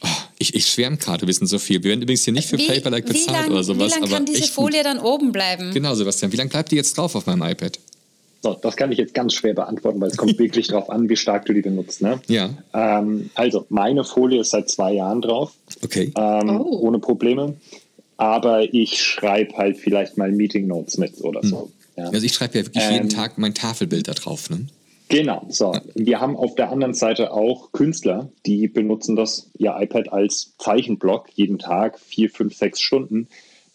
[SPEAKER 3] oh, ich, ich schwärme gerade, wir wissen so viel. Wir werden übrigens hier nicht für Paperlike bezahlt lang, oder sowas.
[SPEAKER 2] Wie lange kann diese Folie gut. dann oben bleiben?
[SPEAKER 3] Genau, Sebastian. Wie lange bleibt die jetzt drauf auf meinem iPad?
[SPEAKER 1] So, das kann ich jetzt ganz schwer beantworten, weil es kommt <laughs> wirklich darauf an, wie stark du die benutzt. Ne?
[SPEAKER 3] Ja.
[SPEAKER 1] Ähm, also, meine Folie ist seit zwei Jahren drauf.
[SPEAKER 3] Okay.
[SPEAKER 1] Ähm, oh. Ohne Probleme. Aber ich schreibe halt vielleicht mal Meeting Notes mit oder so. Hm.
[SPEAKER 3] Ja. Also, ich schreibe ja wirklich ähm, jeden Tag mein Tafelbild da drauf. Ne?
[SPEAKER 1] Genau, so. Ja. Wir haben auf der anderen Seite auch Künstler, die benutzen das, ihr iPad als Zeichenblock jeden Tag, vier, fünf, sechs Stunden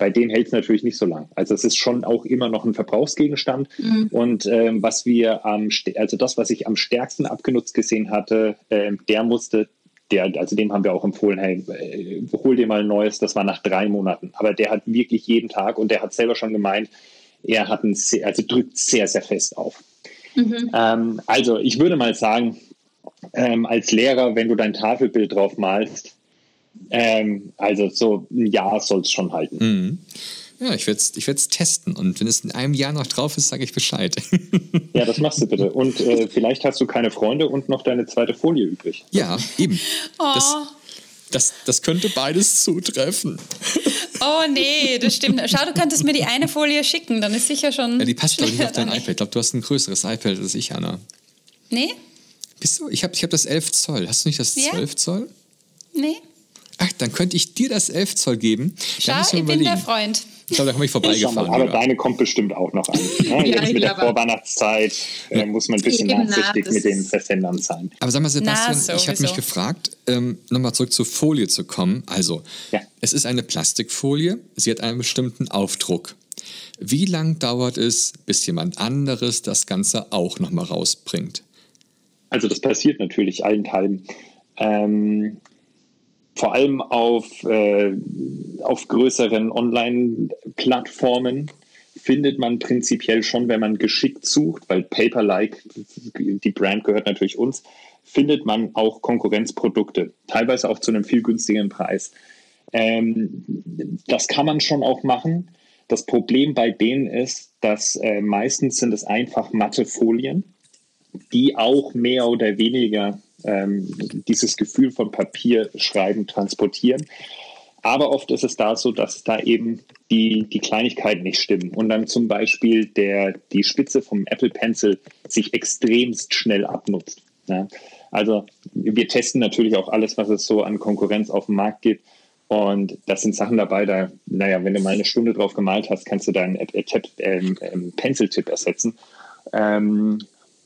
[SPEAKER 1] bei denen hält es natürlich nicht so lang. Also es ist schon auch immer noch ein Verbrauchsgegenstand. Mhm. Und ähm, was wir am, also das, was ich am stärksten abgenutzt gesehen hatte, äh, der musste der, also dem haben wir auch empfohlen, hey, äh, hol dir mal ein neues, das war nach drei Monaten. Aber der hat wirklich jeden Tag und der hat selber schon gemeint, er hat ein sehr, also drückt sehr, sehr fest auf. Mhm. Ähm, also ich würde mal sagen, ähm, als Lehrer, wenn du dein Tafelbild drauf malst, ähm, also so ein Jahr soll es schon halten.
[SPEAKER 3] Mhm. Ja, ich werde es ich testen und wenn es in einem Jahr noch drauf ist, sage ich Bescheid. <laughs>
[SPEAKER 1] ja, das machst du bitte. Und äh, vielleicht hast du keine Freunde und noch deine zweite Folie übrig.
[SPEAKER 3] Ja, eben. Oh. Das, das, das könnte beides zutreffen. <laughs>
[SPEAKER 2] Oh nee, das stimmt. Schau, du könntest mir die eine Folie schicken, dann ist sicher schon.
[SPEAKER 3] Ja, die passt doch nicht auf dein iPad. Ich glaube, du hast ein größeres iPad als ich, Anna.
[SPEAKER 2] Nee?
[SPEAKER 3] Bist du? Ich habe ich hab das 11 Zoll. Hast du nicht das 12 ja? Zoll?
[SPEAKER 2] Nee.
[SPEAKER 3] Ach, dann könnte ich dir das 11 Zoll geben.
[SPEAKER 2] Schau, ich überlegen. bin der Freund.
[SPEAKER 3] Ich glaube, da komme ich vorbeigefahren.
[SPEAKER 1] aber deine kommt bestimmt auch noch an. <laughs> Ne? ja, Jetzt mit der Vorweihnachtszeit äh, muss man ein bisschen nachsichtig mit den Versendern sein.
[SPEAKER 3] Aber sag mal, Sebastian, Na, ich habe mich gefragt, ähm, nochmal zurück zur Folie zu kommen. Also, ja. es ist eine Plastikfolie, sie hat einen bestimmten Aufdruck. Wie lang dauert es, bis jemand anderes das Ganze auch nochmal rausbringt?
[SPEAKER 1] Also das passiert natürlich allenthalben. Ähm, vor allem auf, äh, auf größeren Online-Plattformen findet man prinzipiell schon, wenn man geschickt sucht, weil Paperlike, die Brand gehört natürlich uns, findet man auch Konkurrenzprodukte, teilweise auch zu einem viel günstigeren Preis. Ähm, das kann man schon auch machen. Das Problem bei denen ist, dass äh, meistens sind es einfach matte Folien, die auch mehr oder weniger ähm, dieses Gefühl von Papierschreiben transportieren. aber oft ist es da so, dass da eben die, die Kleinigkeiten nicht stimmen und dann zum Beispiel der, die Spitze vom Apple Pencil sich extremst schnell abnutzt. Ja. Also wir testen natürlich auch alles, was es so an Konkurrenz auf dem Markt gibt. Und das sind Sachen dabei, da, naja, wenn du mal eine Stunde drauf gemalt hast, kannst du deinen ähm, ähm, Pencil-Tipp ersetzen. Ähm,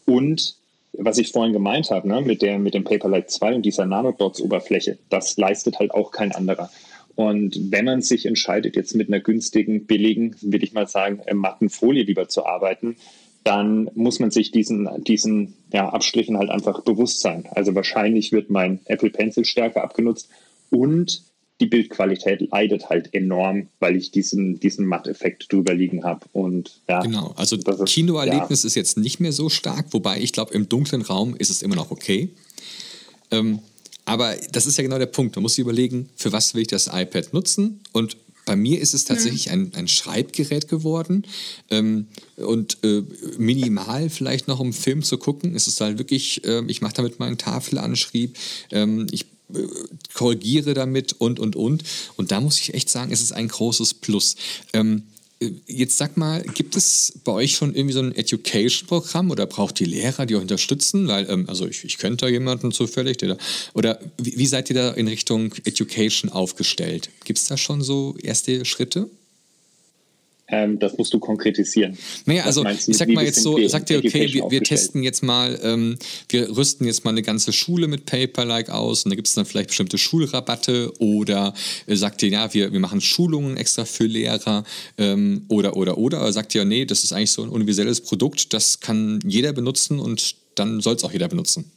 [SPEAKER 1] und was ich vorhin gemeint habe, ne, mit, der, mit dem Paperlight 2 und dieser Nanodots-Oberfläche, das leistet halt auch kein anderer. Und wenn man sich entscheidet, jetzt mit einer günstigen, billigen, will ich mal sagen, äh, matten Folie lieber zu arbeiten, dann muss man sich diesen, diesen ja, Abstrichen halt einfach bewusst sein. Also wahrscheinlich wird mein Apple Pencil stärker abgenutzt und die Bildqualität leidet halt enorm, weil ich diesen, diesen Matteffekt drüber liegen habe. Und ja,
[SPEAKER 3] genau, also das Kinoerlebnis ja. ist jetzt nicht mehr so stark, wobei ich glaube, im dunklen Raum ist es immer noch okay. Ähm, aber das ist ja genau der Punkt. Man muss sich überlegen, für was will ich das iPad nutzen und bei mir ist es tatsächlich ein, ein Schreibgerät geworden ähm, und äh, minimal vielleicht noch, um Film zu gucken. Es ist halt wirklich, äh, ich mache damit meinen Tafelanschrieb, ähm, ich korrigiere damit und, und, und. Und da muss ich echt sagen, es ist ein großes Plus. Ähm, Jetzt sag mal, gibt es bei euch schon irgendwie so ein Education-Programm oder braucht die Lehrer, die euch unterstützen? Weil, ähm, also ich, ich könnte da jemanden zufällig, der da, oder wie, wie seid ihr da in Richtung Education aufgestellt? Gibt es da schon so erste Schritte?
[SPEAKER 1] Ähm, das musst du konkretisieren.
[SPEAKER 3] Naja, also ich sag mal jetzt so, sagt ihr, okay, wir, wir testen jetzt mal, ähm, wir rüsten jetzt mal eine ganze Schule mit Paperlike aus und da gibt es dann vielleicht bestimmte Schulrabatte oder äh, sagt ihr, ja, wir, wir machen Schulungen extra für Lehrer ähm, oder, oder, oder, oder sagt ihr, nee, das ist eigentlich so ein universelles Produkt, das kann jeder benutzen und dann soll es auch jeder benutzen.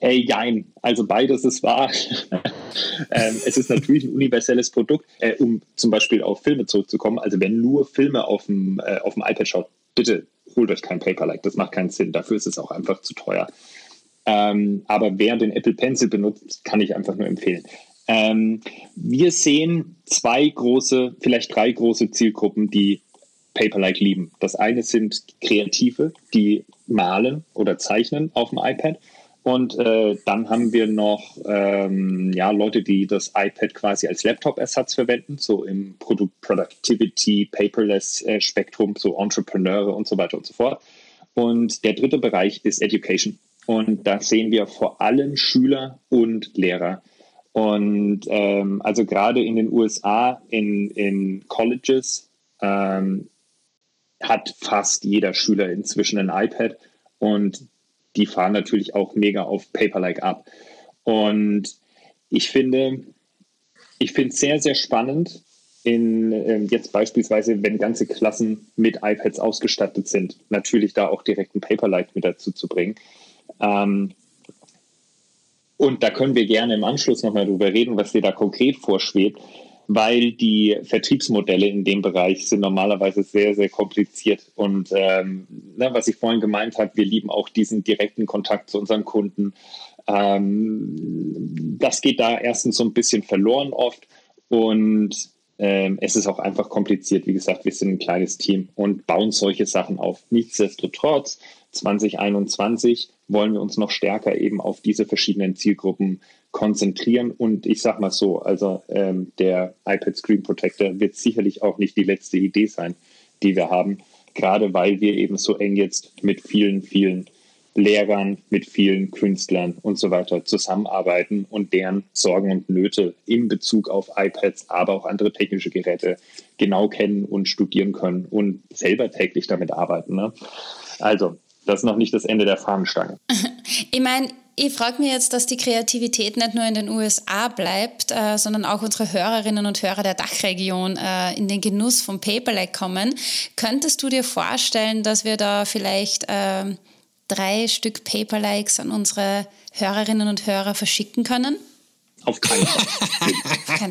[SPEAKER 1] Ey, jein. Also beides ist wahr. <laughs> ähm, es ist natürlich ein universelles Produkt, äh, um zum Beispiel auf Filme zurückzukommen. Also wenn nur Filme auf dem, äh, auf dem iPad schaut, bitte holt euch kein Paperlike. Das macht keinen Sinn. Dafür ist es auch einfach zu teuer. Ähm, aber wer den Apple Pencil benutzt, kann ich einfach nur empfehlen. Ähm, wir sehen zwei große, vielleicht drei große Zielgruppen, die Paperlike lieben. Das eine sind Kreative, die malen oder zeichnen auf dem iPad. Und äh, dann haben wir noch ähm, ja, Leute, die das iPad quasi als Laptop-Ersatz verwenden, so im Product Productivity, Paperless-Spektrum, äh, so Entrepreneure und so weiter und so fort. Und der dritte Bereich ist Education. Und da sehen wir vor allem Schüler und Lehrer. Und ähm, also gerade in den USA, in, in Colleges, ähm, hat fast jeder Schüler inzwischen ein iPad. Und die fahren natürlich auch mega auf Paperlike ab. Und ich finde, ich finde es sehr, sehr spannend, in ähm, jetzt beispielsweise, wenn ganze Klassen mit iPads ausgestattet sind, natürlich da auch direkt ein Paperlike mit dazu zu bringen. Ähm, und da können wir gerne im Anschluss nochmal drüber reden, was dir da konkret vorschwebt weil die Vertriebsmodelle in dem Bereich sind normalerweise sehr, sehr kompliziert. Und ähm, ne, was ich vorhin gemeint habe, wir lieben auch diesen direkten Kontakt zu unseren Kunden. Ähm, das geht da erstens so ein bisschen verloren oft und ähm, es ist auch einfach kompliziert. Wie gesagt, wir sind ein kleines Team und bauen solche Sachen auf. Nichtsdestotrotz, 2021 wollen wir uns noch stärker eben auf diese verschiedenen Zielgruppen konzentrieren. Und ich sage mal so, also ähm, der iPad Screen Protector wird sicherlich auch nicht die letzte Idee sein, die wir haben, gerade weil wir eben so eng jetzt mit vielen, vielen Lehrern, mit vielen Künstlern und so weiter zusammenarbeiten und deren Sorgen und Nöte in Bezug auf iPads, aber auch andere technische Geräte genau kennen und studieren können und selber täglich damit arbeiten. Ne? Also, das ist noch nicht das Ende der Fahnenstange. <laughs>
[SPEAKER 2] Ich meine, ich frage mich jetzt, dass die Kreativität nicht nur in den USA bleibt, äh, sondern auch unsere Hörerinnen und Hörer der Dachregion äh, in den Genuss vom Paperlike kommen. Könntest du dir vorstellen, dass wir da vielleicht äh, drei Stück Paperlikes an unsere Hörerinnen und Hörer verschicken können?
[SPEAKER 1] Auf keinen Fall.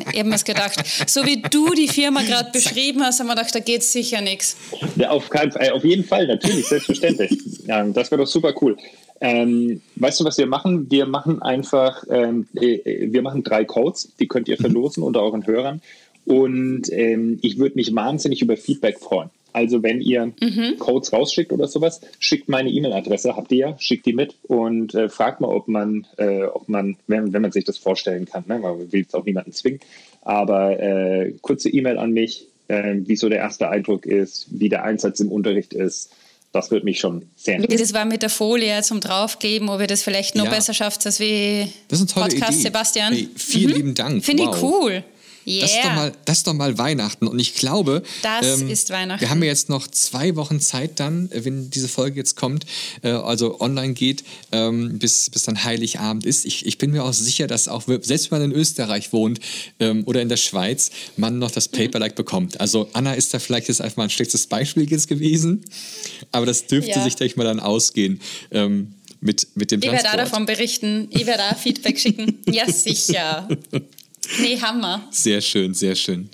[SPEAKER 1] <laughs>
[SPEAKER 2] ich habe mir gedacht, so wie du die Firma gerade beschrieben hast, haben wir gedacht, da geht es sicher nichts.
[SPEAKER 1] Ja, auf, keinen Fall, auf jeden Fall, natürlich, selbstverständlich. Ja, das wäre doch super cool. Ähm, weißt du, was wir machen? Wir machen einfach, ähm, äh, wir machen drei Codes, die könnt ihr mhm. verlosen unter euren Hörern. Und ähm, ich würde mich wahnsinnig über Feedback freuen. Also wenn ihr mhm. Codes rausschickt oder sowas, schickt meine E-Mail-Adresse, habt ihr ja, schickt die mit und äh, fragt mal, ob man, äh, ob man, wenn, wenn man sich das vorstellen kann, ne? man will jetzt auch niemanden zwingen, aber äh, kurze E-Mail an mich, äh, wie so der erste Eindruck ist, wie der Einsatz im Unterricht ist, das würde mich schon sehr interessieren.
[SPEAKER 2] Das war mit der Folie zum Draufkleben, ob ihr das vielleicht noch ja. besser schafft als wie
[SPEAKER 3] das ist eine tolle
[SPEAKER 2] Podcast,
[SPEAKER 3] Idee.
[SPEAKER 2] Sebastian.
[SPEAKER 3] Hey, vielen mhm. lieben Dank.
[SPEAKER 2] Finde wow. ich cool.
[SPEAKER 3] Yeah. Das, ist doch mal, das ist doch mal Weihnachten. Und ich glaube,
[SPEAKER 2] das ähm, ist Weihnachten.
[SPEAKER 3] wir haben ja jetzt noch zwei Wochen Zeit dann, wenn diese Folge jetzt kommt, äh, also online geht, ähm, bis, bis dann Heiligabend ist. Ich, ich bin mir auch sicher, dass auch, selbst wenn man in Österreich wohnt ähm, oder in der Schweiz, man noch das Paper-like bekommt. Also Anna ist da vielleicht jetzt einfach mal ein schlechtes Beispiel jetzt gewesen, aber das dürfte ja. sich, denke ich mal, dann ausgehen. Ähm, mit, mit dem
[SPEAKER 2] ich werde da davon berichten. Ich werde da Feedback schicken. Ja, sicher. <laughs> Nee, Hammer.
[SPEAKER 3] Sehr schön, sehr schön.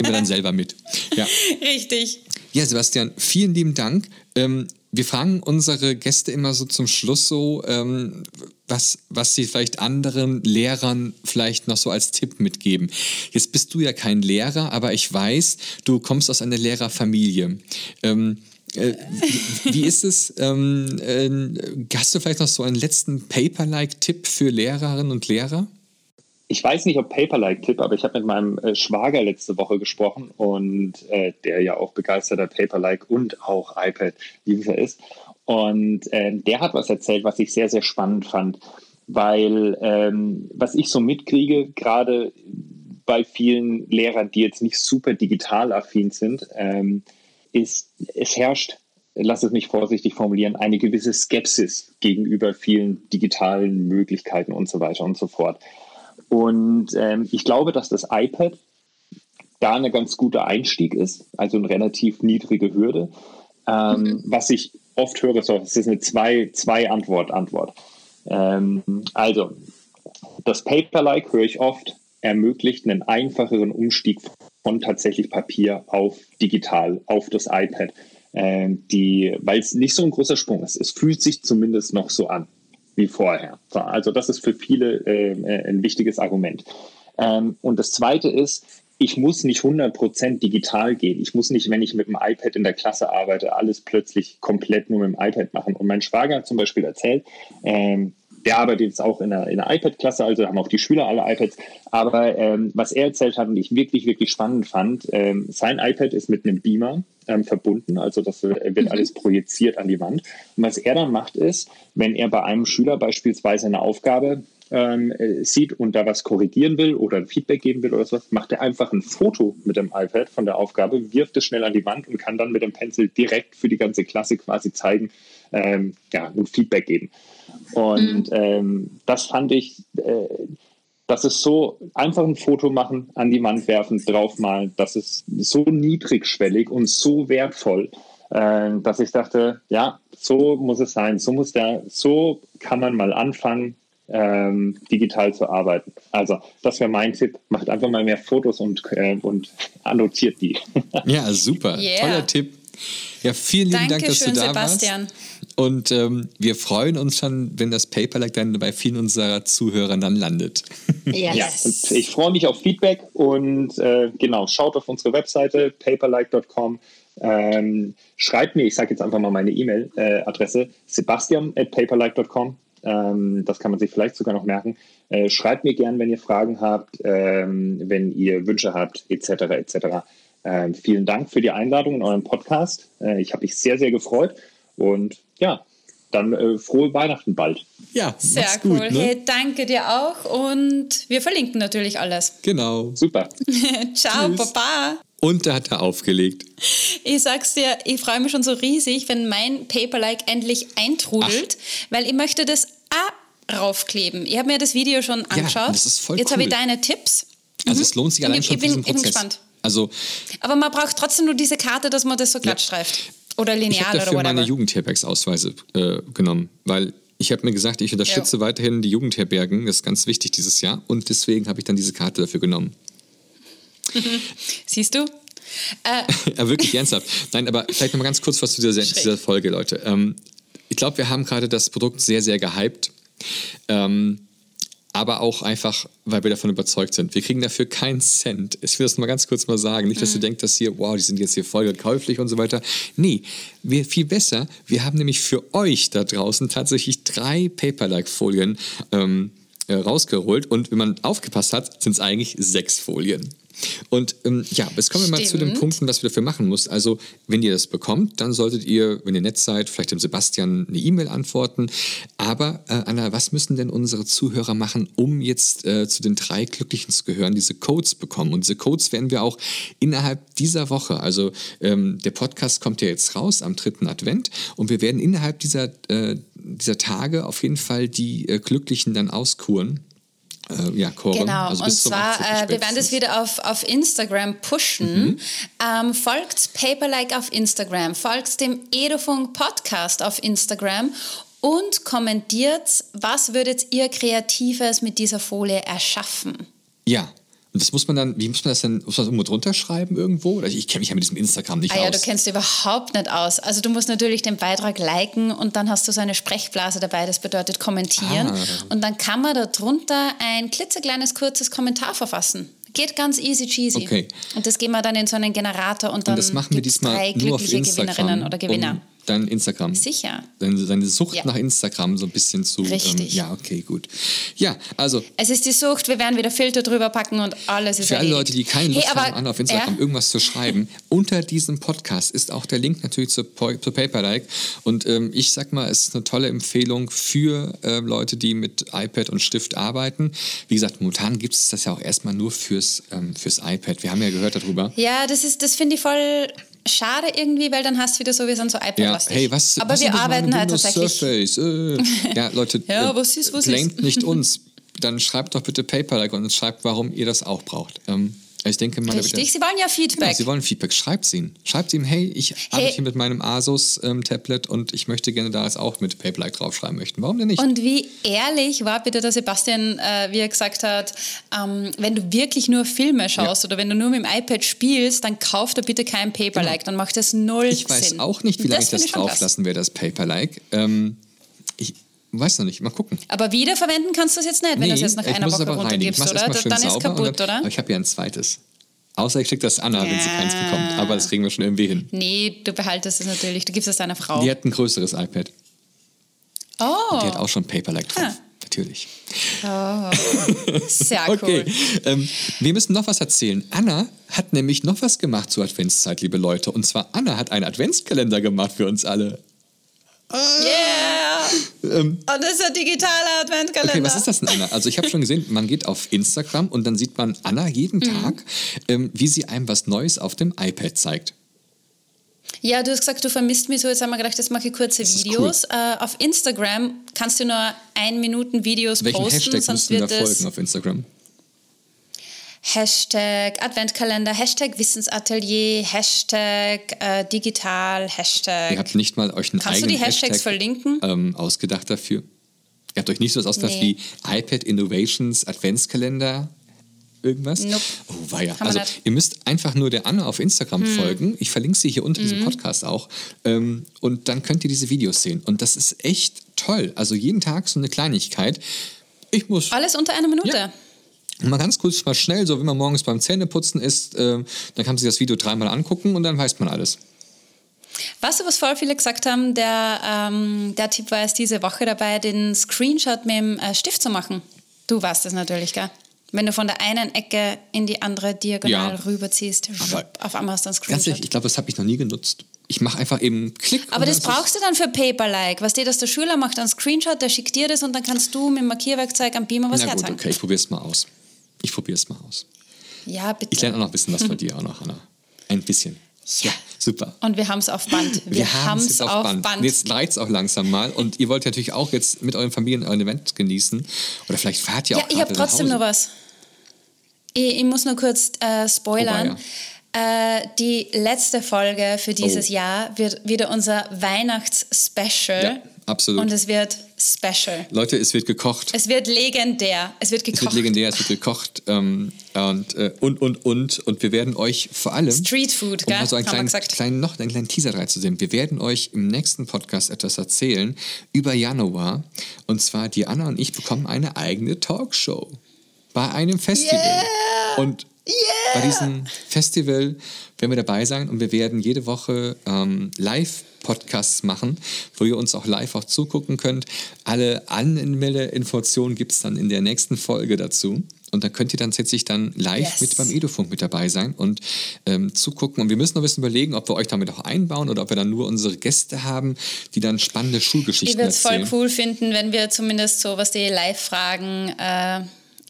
[SPEAKER 3] Nehmen wir dann selber mit. Ja. <laughs>
[SPEAKER 2] Richtig.
[SPEAKER 3] Ja, Sebastian, vielen lieben Dank. Ähm, wir fragen unsere Gäste immer so zum Schluss so, ähm, was, was sie vielleicht anderen Lehrern vielleicht noch so als Tipp mitgeben. Jetzt bist du ja kein Lehrer, aber ich weiß, du kommst aus einer Lehrerfamilie. Ähm, äh, wie, wie, ist es? Ähm, äh, hast du vielleicht noch so einen letzten Paper-like-Tipp für Lehrerinnen und Lehrer?
[SPEAKER 1] Ich weiß nicht, ob Paperlike-Tipp, aber ich habe mit meinem äh, Schwager letzte Woche gesprochen und äh, der ja auch begeisterter Paperlike und auch iPad-User ist. Und äh, der hat was erzählt, was ich sehr, sehr spannend fand, weil ähm, was ich so mitkriege, gerade bei vielen Lehrern, die jetzt nicht super digital affin sind, ähm, ist, es herrscht lass es mich vorsichtig formulieren, eine gewisse Skepsis gegenüber vielen digitalen Möglichkeiten und so weiter und so fort. Und ähm, ich glaube, dass das iPad da ein ganz guter Einstieg ist, also eine relativ niedrige Hürde. Ähm, mhm. Was ich oft höre, so, es ist eine zwei, zwei. Ähm, also das Paper-like höre ich oft ermöglicht einen einfacheren Umstieg von tatsächlich Papier auf digital auf das iPad, ähm, die, weil es nicht so ein großer Sprung ist. Es fühlt sich zumindest noch so an wie vorher. Also das ist für viele ähm, äh, ein wichtiges Argument. Ähm, und das Zweite ist, ich muss nicht 100% digital gehen. Ich muss nicht, wenn ich mit dem iPad in der Klasse arbeite, alles plötzlich komplett nur mit dem iPad machen. Und mein Schwager hat zum Beispiel erzählt, ähm, der arbeitet jetzt auch in einer, in einer iPad-Klasse, also haben auch die Schüler alle iPads. Aber ähm, was er erzählt hat und ich wirklich, wirklich spannend fand, ähm, sein iPad ist mit einem Beamer ähm, verbunden, also das wird mhm. alles projiziert an die Wand. Und was er dann macht, ist, wenn er bei einem Schüler beispielsweise eine Aufgabe ähm, äh, sieht und da was korrigieren will oder ein Feedback geben will oder sowas, macht er einfach ein Foto mit dem iPad von der Aufgabe, wirft es schnell an die Wand und kann dann mit dem Pencil direkt für die ganze Klasse quasi zeigen ähm, ja, und Feedback geben. Und mhm. ähm, das fand ich, äh, das ist so einfach ein Foto machen, an die Wand werfen, draufmalen, das ist so niedrigschwellig und so wertvoll, äh, dass ich dachte, ja, so muss es sein, so muss der, so kann man mal anfangen, ähm, digital zu arbeiten. Also das wäre mein Tipp. Macht einfach mal mehr Fotos und, äh, und annotiert die. <laughs>
[SPEAKER 3] ja, super. Yeah. Toller Tipp. Ja, vielen lieben Dank, dass du da Sebastian. warst. Und ähm, wir freuen uns schon, wenn das Paperlike dann bei vielen unserer Zuhörer dann landet.
[SPEAKER 1] Yes. Ja, und ich freue mich auf Feedback und äh, genau, schaut auf unsere Webseite paperlike.com. Ähm, schreibt mir, ich sage jetzt einfach mal meine E-Mail-Adresse, äh, sebastian at paperlike.com. Ähm, das kann man sich vielleicht sogar noch merken. Äh, schreibt mir gern, wenn ihr Fragen habt, ähm, wenn ihr Wünsche habt, etc. etc. Ähm, vielen Dank für die Einladung in eurem Podcast. Äh, ich habe mich sehr, sehr gefreut und ja, dann äh, frohe Weihnachten bald.
[SPEAKER 3] Ja,
[SPEAKER 2] sehr cool. Gut, ne? hey, danke dir auch und wir verlinken natürlich alles.
[SPEAKER 3] Genau.
[SPEAKER 1] Super. <laughs>
[SPEAKER 2] Ciao, Tschüss. Baba.
[SPEAKER 3] Und da hat er aufgelegt.
[SPEAKER 2] Ich sag's dir, ich freue mich schon so riesig, wenn mein Paperlike endlich eintrudelt, Ach. weil ich möchte das auch raufkleben. Ich habe mir das Video schon angeschaut. Ja,
[SPEAKER 3] das ist voll
[SPEAKER 2] Jetzt
[SPEAKER 3] cool.
[SPEAKER 2] habe ich deine Tipps.
[SPEAKER 3] Also mhm. es lohnt sich allein
[SPEAKER 2] ich,
[SPEAKER 3] schon
[SPEAKER 2] ich bin,
[SPEAKER 3] für diesen Prozess.
[SPEAKER 2] Ich bin gespannt.
[SPEAKER 3] Also,
[SPEAKER 2] Aber man braucht trotzdem nur diese Karte, dass man das so glatt ja. streift. Oder lineal
[SPEAKER 3] ich habe dafür meine Jugendherbergsausweise äh, genommen, weil ich habe mir gesagt, ich unterstütze ja. weiterhin die Jugendherbergen. Das ist ganz wichtig dieses Jahr. Und deswegen habe ich dann diese Karte dafür genommen. <laughs>
[SPEAKER 2] Siehst du?
[SPEAKER 3] Äh. <laughs> ja, wirklich ernsthaft. Nein, aber vielleicht noch mal ganz kurz was zu dieser, dieser Folge, Leute. Ähm, ich glaube, wir haben gerade das Produkt sehr, sehr gehypt. Ähm, aber auch einfach, weil wir davon überzeugt sind. Wir kriegen dafür keinen Cent. Ich will das mal ganz kurz mal sagen. Nicht, dass du denkst, dass hier, wow, die sind jetzt hier voll käuflich und so weiter. Nee, wir, viel besser. Wir haben nämlich für euch da draußen tatsächlich drei Paper-Like-Folien ähm, äh, rausgeholt. Und wenn man aufgepasst hat, sind es eigentlich sechs Folien. Und ähm, ja, jetzt kommen wir mal zu den
[SPEAKER 2] Stimmt.
[SPEAKER 3] Punkten, was wir dafür machen muss. Also, wenn ihr das bekommt, dann solltet ihr, wenn ihr nett seid, vielleicht dem Sebastian eine E-Mail antworten. Aber, äh, Anna, was müssen denn unsere Zuhörer machen, um jetzt äh, zu den drei Glücklichen zu gehören, diese Codes bekommen? Und diese Codes werden wir auch innerhalb dieser Woche, also ähm, der Podcast kommt ja jetzt raus am dritten Advent und wir werden innerhalb dieser, äh, dieser Tage auf jeden Fall die äh, Glücklichen dann auskuren. Äh, ja, Koren.
[SPEAKER 2] Genau,
[SPEAKER 3] also
[SPEAKER 2] und zwar,
[SPEAKER 3] 18.
[SPEAKER 2] äh, wir werden das wieder auf, auf Instagram pushen.
[SPEAKER 3] Mhm.
[SPEAKER 2] Ähm, folgt Paperlike auf Instagram, folgt dem Edofunk Podcast auf Instagram und kommentiert, was würdet ihr Kreatives mit dieser Folie erschaffen?
[SPEAKER 3] Ja. Und das muss man dann, wie muss man das denn, muss man das irgendwo drunter schreiben irgendwo? Oder ich kenne mich ja mit diesem Instagram nicht
[SPEAKER 2] Ah ja,
[SPEAKER 3] aus.
[SPEAKER 2] du kennst dich überhaupt nicht aus. Also du musst natürlich den Beitrag liken und dann hast du so eine Sprechblase dabei, das bedeutet kommentieren.
[SPEAKER 3] Ah.
[SPEAKER 2] Und dann kann man darunter ein klitzekleines, kurzes Kommentar verfassen. Geht ganz easy cheesy.
[SPEAKER 3] Okay.
[SPEAKER 2] Und das geben wir dann in so einen Generator und dann
[SPEAKER 3] und das machen wir diesmal
[SPEAKER 2] drei
[SPEAKER 3] nur auf Instagram.
[SPEAKER 2] Gewinnerinnen oder Gewinner.
[SPEAKER 3] Um dein Instagram.
[SPEAKER 2] Sicher.
[SPEAKER 3] Deine, deine Sucht
[SPEAKER 2] Ja.
[SPEAKER 3] nach Instagram so ein bisschen zu. Ähm,
[SPEAKER 2] Richtig.
[SPEAKER 3] ja, okay, gut. Ja, also
[SPEAKER 2] Es ist die Sucht, wir werden wieder Filter drüber packen und alles ist
[SPEAKER 3] Für alle
[SPEAKER 2] erledigt.
[SPEAKER 3] Leute, die keine Lust
[SPEAKER 2] hey, aber,
[SPEAKER 3] haben, auf Instagram
[SPEAKER 2] ja,
[SPEAKER 3] irgendwas zu schreiben, <laughs> unter diesem Podcast ist auch der Link natürlich zu, zu Paperlike. Und ähm, ich sag mal, es ist eine tolle Empfehlung für ähm, Leute, die mit iPad und Stift arbeiten. Wie gesagt, momentan gibt es das ja auch erstmal nur fürs, ähm, fürs iPad. Wir haben ja gehört darüber.
[SPEAKER 2] Ja, das, ist, das finde ich voll schade irgendwie, weil dann hast du wieder so, wir sind so iPad
[SPEAKER 3] Ja, hey, was,
[SPEAKER 2] Aber
[SPEAKER 3] was
[SPEAKER 2] wir arbeiten halt tatsächlich.
[SPEAKER 3] Surface? Äh. Ja, <laughs> Leute,
[SPEAKER 2] Ja,
[SPEAKER 3] äh,
[SPEAKER 2] was ist, was
[SPEAKER 3] blamet
[SPEAKER 2] ist?
[SPEAKER 3] nicht <laughs> uns. Dann schreibt doch bitte Paperlike und schreibt, warum ihr das auch braucht. Ähm, ich denke mal, da
[SPEAKER 2] Richtig, sie wollen ja
[SPEAKER 3] Genau,
[SPEAKER 2] Feedback.
[SPEAKER 3] Sie wollen Feedback. Schreibt es ihnen. Schreibt ihm, hey, ich arbeite hier mit meinem Asus-Tablet und ich möchte gerne da jetzt auch mit Paperlike draufschreiben möchten. Warum denn nicht?
[SPEAKER 2] Und wie ehrlich war bitte der Sebastian, äh, wie er gesagt hat, ähm, wenn du wirklich nur Filme schaust oder wenn du nur mit dem iPad spielst, dann kauf dir bitte kein Paperlike, dann macht das null
[SPEAKER 3] Genau. ich weiß
[SPEAKER 2] Sinn.
[SPEAKER 3] auch nicht, wie lange ich das drauflassen werde, das Paperlike. Ähm, ich weiß noch nicht. Mal gucken.
[SPEAKER 2] Aber wiederverwenden kannst du es jetzt nicht, wenn du es jetzt nach einer
[SPEAKER 3] es
[SPEAKER 2] Woche runtergibst, oder? Dann ist
[SPEAKER 3] sauber und
[SPEAKER 2] kaputt,
[SPEAKER 3] dann,
[SPEAKER 2] oder?
[SPEAKER 3] Aber ich habe ja ein zweites. Außer ich schicke das Anna, wenn sie keins bekommt. Aber das kriegen wir schon irgendwie hin.
[SPEAKER 2] Nee, du behaltest es natürlich, du gibst es deiner Frau.
[SPEAKER 3] Die hat ein größeres iPad.
[SPEAKER 2] oh,
[SPEAKER 3] Die hat auch schon Paperlike drauf.
[SPEAKER 2] Ah.
[SPEAKER 3] Natürlich.
[SPEAKER 2] sehr <laughs>
[SPEAKER 3] Okay,
[SPEAKER 2] cool.
[SPEAKER 3] ähm, wir müssen noch was erzählen. Anna hat nämlich noch was gemacht zur Adventszeit, liebe Leute. Und zwar Anna hat einen Adventskalender gemacht für uns alle.
[SPEAKER 2] Yeah! <laughs>
[SPEAKER 3] Ähm,
[SPEAKER 2] Und das ist ein digitaler Adventkalender.
[SPEAKER 3] Okay, was ist das denn, Anna? Also ich habe schon gesehen, man geht auf Instagram und dann sieht man Anna jeden
[SPEAKER 2] Mhm.
[SPEAKER 3] Tag, ähm, wie sie einem was Neues auf dem iPad zeigt.
[SPEAKER 2] Ja, du hast gesagt, du vermisst mich so. Jetzt haben wir gedacht, jetzt mache ich kurze Videos. Äh, auf Instagram kannst du nur ein Minuten Videos
[SPEAKER 3] Welchen
[SPEAKER 2] posten,
[SPEAKER 3] Hashtag
[SPEAKER 2] sonst wird
[SPEAKER 3] folgen
[SPEAKER 2] es
[SPEAKER 3] auf Instagram?
[SPEAKER 2] Hashtag Adventkalender, Hashtag Wissensatelier, Hashtag äh, digital, Hashtag.
[SPEAKER 3] Ihr habt nicht mal euch einen
[SPEAKER 2] Kannst du
[SPEAKER 3] eigenen
[SPEAKER 2] die Hashtags
[SPEAKER 3] Hashtag
[SPEAKER 2] verlinken?
[SPEAKER 3] ähm, ausgedacht dafür. Ihr habt euch nicht so was ausgedacht
[SPEAKER 2] Nee.
[SPEAKER 3] wie iPad Innovations Adventskalender irgendwas?
[SPEAKER 2] Nope.
[SPEAKER 3] Oh.
[SPEAKER 2] Haben wir
[SPEAKER 3] Also.
[SPEAKER 2] Hm.
[SPEAKER 3] ihr müsst einfach nur der Anna auf Instagram folgen. Ich verlinke sie hier unter
[SPEAKER 2] Mhm.
[SPEAKER 3] diesem Podcast auch. Ähm, und dann könnt ihr diese Videos sehen. Und das ist echt toll. Also jeden Tag so eine Kleinigkeit. Ich muss
[SPEAKER 2] Alles unter einer Minute.
[SPEAKER 3] Ja. Mal ganz kurz, mal schnell, so wenn man morgens beim Zähneputzen ist, ähm, dann kann man sich das Video dreimal angucken und dann weiß man alles.
[SPEAKER 2] Weißt du, was voll viele gesagt haben? Der, ähm, der Tipp war erst diese Woche dabei, den Screenshot mit dem äh, Stift zu machen. Du weißt das natürlich, gell? Wenn du von der einen Ecke in die andere diagonal
[SPEAKER 3] Ja.
[SPEAKER 2] rüberziehst, auf einmal hast du einen
[SPEAKER 3] Ganz ehrlich,
[SPEAKER 2] Screenshot.
[SPEAKER 3] ich glaube, das habe ich noch nie genutzt. Ich mache einfach eben Klick.
[SPEAKER 2] Aber das
[SPEAKER 3] dann
[SPEAKER 2] brauchst du dann für Paperlike. Was dir das der Schüler macht, einen Screenshot, der schickt dir das und dann kannst du mit dem Markierwerkzeug am Beamer was
[SPEAKER 3] es- Na gut,
[SPEAKER 2] herzeigen.
[SPEAKER 3] okay, ich probiere es mal aus. Ich probiere es mal aus.
[SPEAKER 2] Ja, bitte.
[SPEAKER 3] Ich lerne auch noch ein bisschen was von dir auch noch, Anna. Ein bisschen. Ja, super.
[SPEAKER 2] Und wir haben es auf Band. Wir,
[SPEAKER 3] Wir haben es jetzt
[SPEAKER 2] auf Band.
[SPEAKER 3] Jetzt reizt es auch langsam mal. Und ihr wollt natürlich auch jetzt mit euren Familien euren Event genießen. Oder vielleicht fahrt ihr
[SPEAKER 2] Ja,
[SPEAKER 3] auch
[SPEAKER 2] ich habe trotzdem noch was. Ich, ich muss nur kurz äh, spoilern. Äh, die letzte Folge für dieses
[SPEAKER 3] Oh.
[SPEAKER 2] Jahr wird wieder unser Weihnachts-Special.
[SPEAKER 3] Ja, absolut.
[SPEAKER 2] Und es wird Special.
[SPEAKER 3] Leute, es wird gekocht.
[SPEAKER 2] Es wird legendär. Es wird gekocht.
[SPEAKER 3] Es wird legendär, es wird gekocht ähm, und, äh, und, und, und. Und wir werden euch vor allem.
[SPEAKER 2] Street Food, gell?
[SPEAKER 3] Um also einen
[SPEAKER 2] Haben wir
[SPEAKER 3] kleinen, kleinen, noch einen kleinen Teaser reinzusehen. Wir werden euch im nächsten Podcast etwas erzählen über Januar. Und zwar, die Anna und ich bekommen eine eigene Talkshow bei einem Festival. Und bei diesem Festival werden wir dabei sein und wir werden jede Woche ähm, Live-Podcasts machen, wo ihr uns auch live auch zugucken könnt. Alle Anmeldeinformationen gibt es dann in der nächsten Folge dazu. Und da könnt ihr dann tatsächlich dann live
[SPEAKER 2] Yes.
[SPEAKER 3] mit beim Edufunk mit dabei sein und ähm, zugucken. Und wir müssen noch ein bisschen überlegen, ob wir euch damit auch einbauen oder ob wir dann nur unsere Gäste haben, die dann spannende
[SPEAKER 2] Ich
[SPEAKER 3] Schulgeschichten
[SPEAKER 2] würde es voll
[SPEAKER 3] erzählen.
[SPEAKER 2] cool finden, wenn wir zumindest so, was die Live-Fragen äh,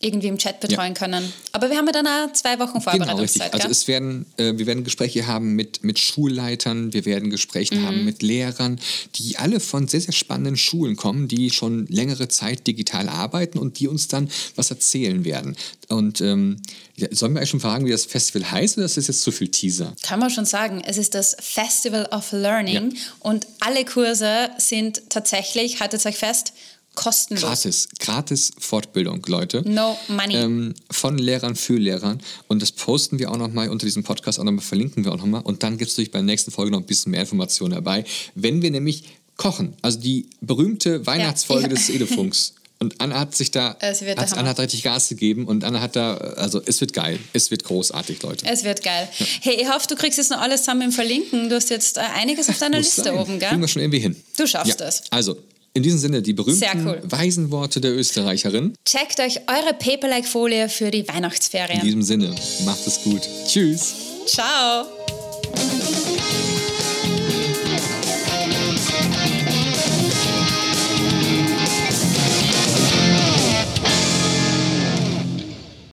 [SPEAKER 2] irgendwie im Chat betreuen können. Aber wir haben ja dann auch zwei Wochen
[SPEAKER 3] Genau, richtig.
[SPEAKER 2] Vorbereitungszeit.
[SPEAKER 3] Also
[SPEAKER 2] gell?
[SPEAKER 3] es werden, äh, wir werden Gespräche haben mit, mit Schulleitern, wir werden Gespräche
[SPEAKER 2] Mhm.
[SPEAKER 3] haben mit Lehrern, die alle von sehr, sehr spannenden Schulen kommen, die schon längere Zeit digital arbeiten und die uns dann was erzählen werden. Und ähm, ja, sollen wir eigentlich schon fragen, wie das Festival heißt oder ist das jetzt zu viel Teaser?
[SPEAKER 2] Kann man schon sagen, es ist das Festival of Learning und alle Kurse sind tatsächlich, haltet euch fest, kostenlos.
[SPEAKER 3] Gratis, gratis Fortbildung, Leute.
[SPEAKER 2] No money.
[SPEAKER 3] Ähm, von Lehrern für Lehrern. Und das posten wir auch nochmal unter diesem Podcast, auch nochmal verlinken wir auch nochmal. Und dann gibt es natürlich bei der nächsten Folge noch ein bisschen mehr Informationen dabei. Wenn wir nämlich kochen, also die berühmte Weihnachtsfolge
[SPEAKER 2] Ja.
[SPEAKER 3] des Edefunks. Und Anna hat sich da, <laughs>
[SPEAKER 2] Es wird
[SPEAKER 3] hat. Anna hat richtig Gas gegeben und Anna hat da, also es wird geil, es wird großartig, Leute.
[SPEAKER 2] Es wird geil. Hey, ich hoffe, du kriegst jetzt noch alles zusammen im Verlinken. Du hast jetzt äh, einiges auf <laughs> deiner Liste
[SPEAKER 3] sein.
[SPEAKER 2] oben,
[SPEAKER 3] Kriegen
[SPEAKER 2] gell?
[SPEAKER 3] wir schon irgendwie hin.
[SPEAKER 2] Du schaffst
[SPEAKER 3] ja.
[SPEAKER 2] es.
[SPEAKER 3] Also, in diesem Sinne, die berühmten
[SPEAKER 2] cool.
[SPEAKER 3] weisen Worte der Österreicherin.
[SPEAKER 2] Checkt euch eure Paperlike-Folie für die
[SPEAKER 3] In
[SPEAKER 2] Weihnachtsferien.
[SPEAKER 3] diesem Sinne, macht es gut. Tschüss.
[SPEAKER 2] Ciao.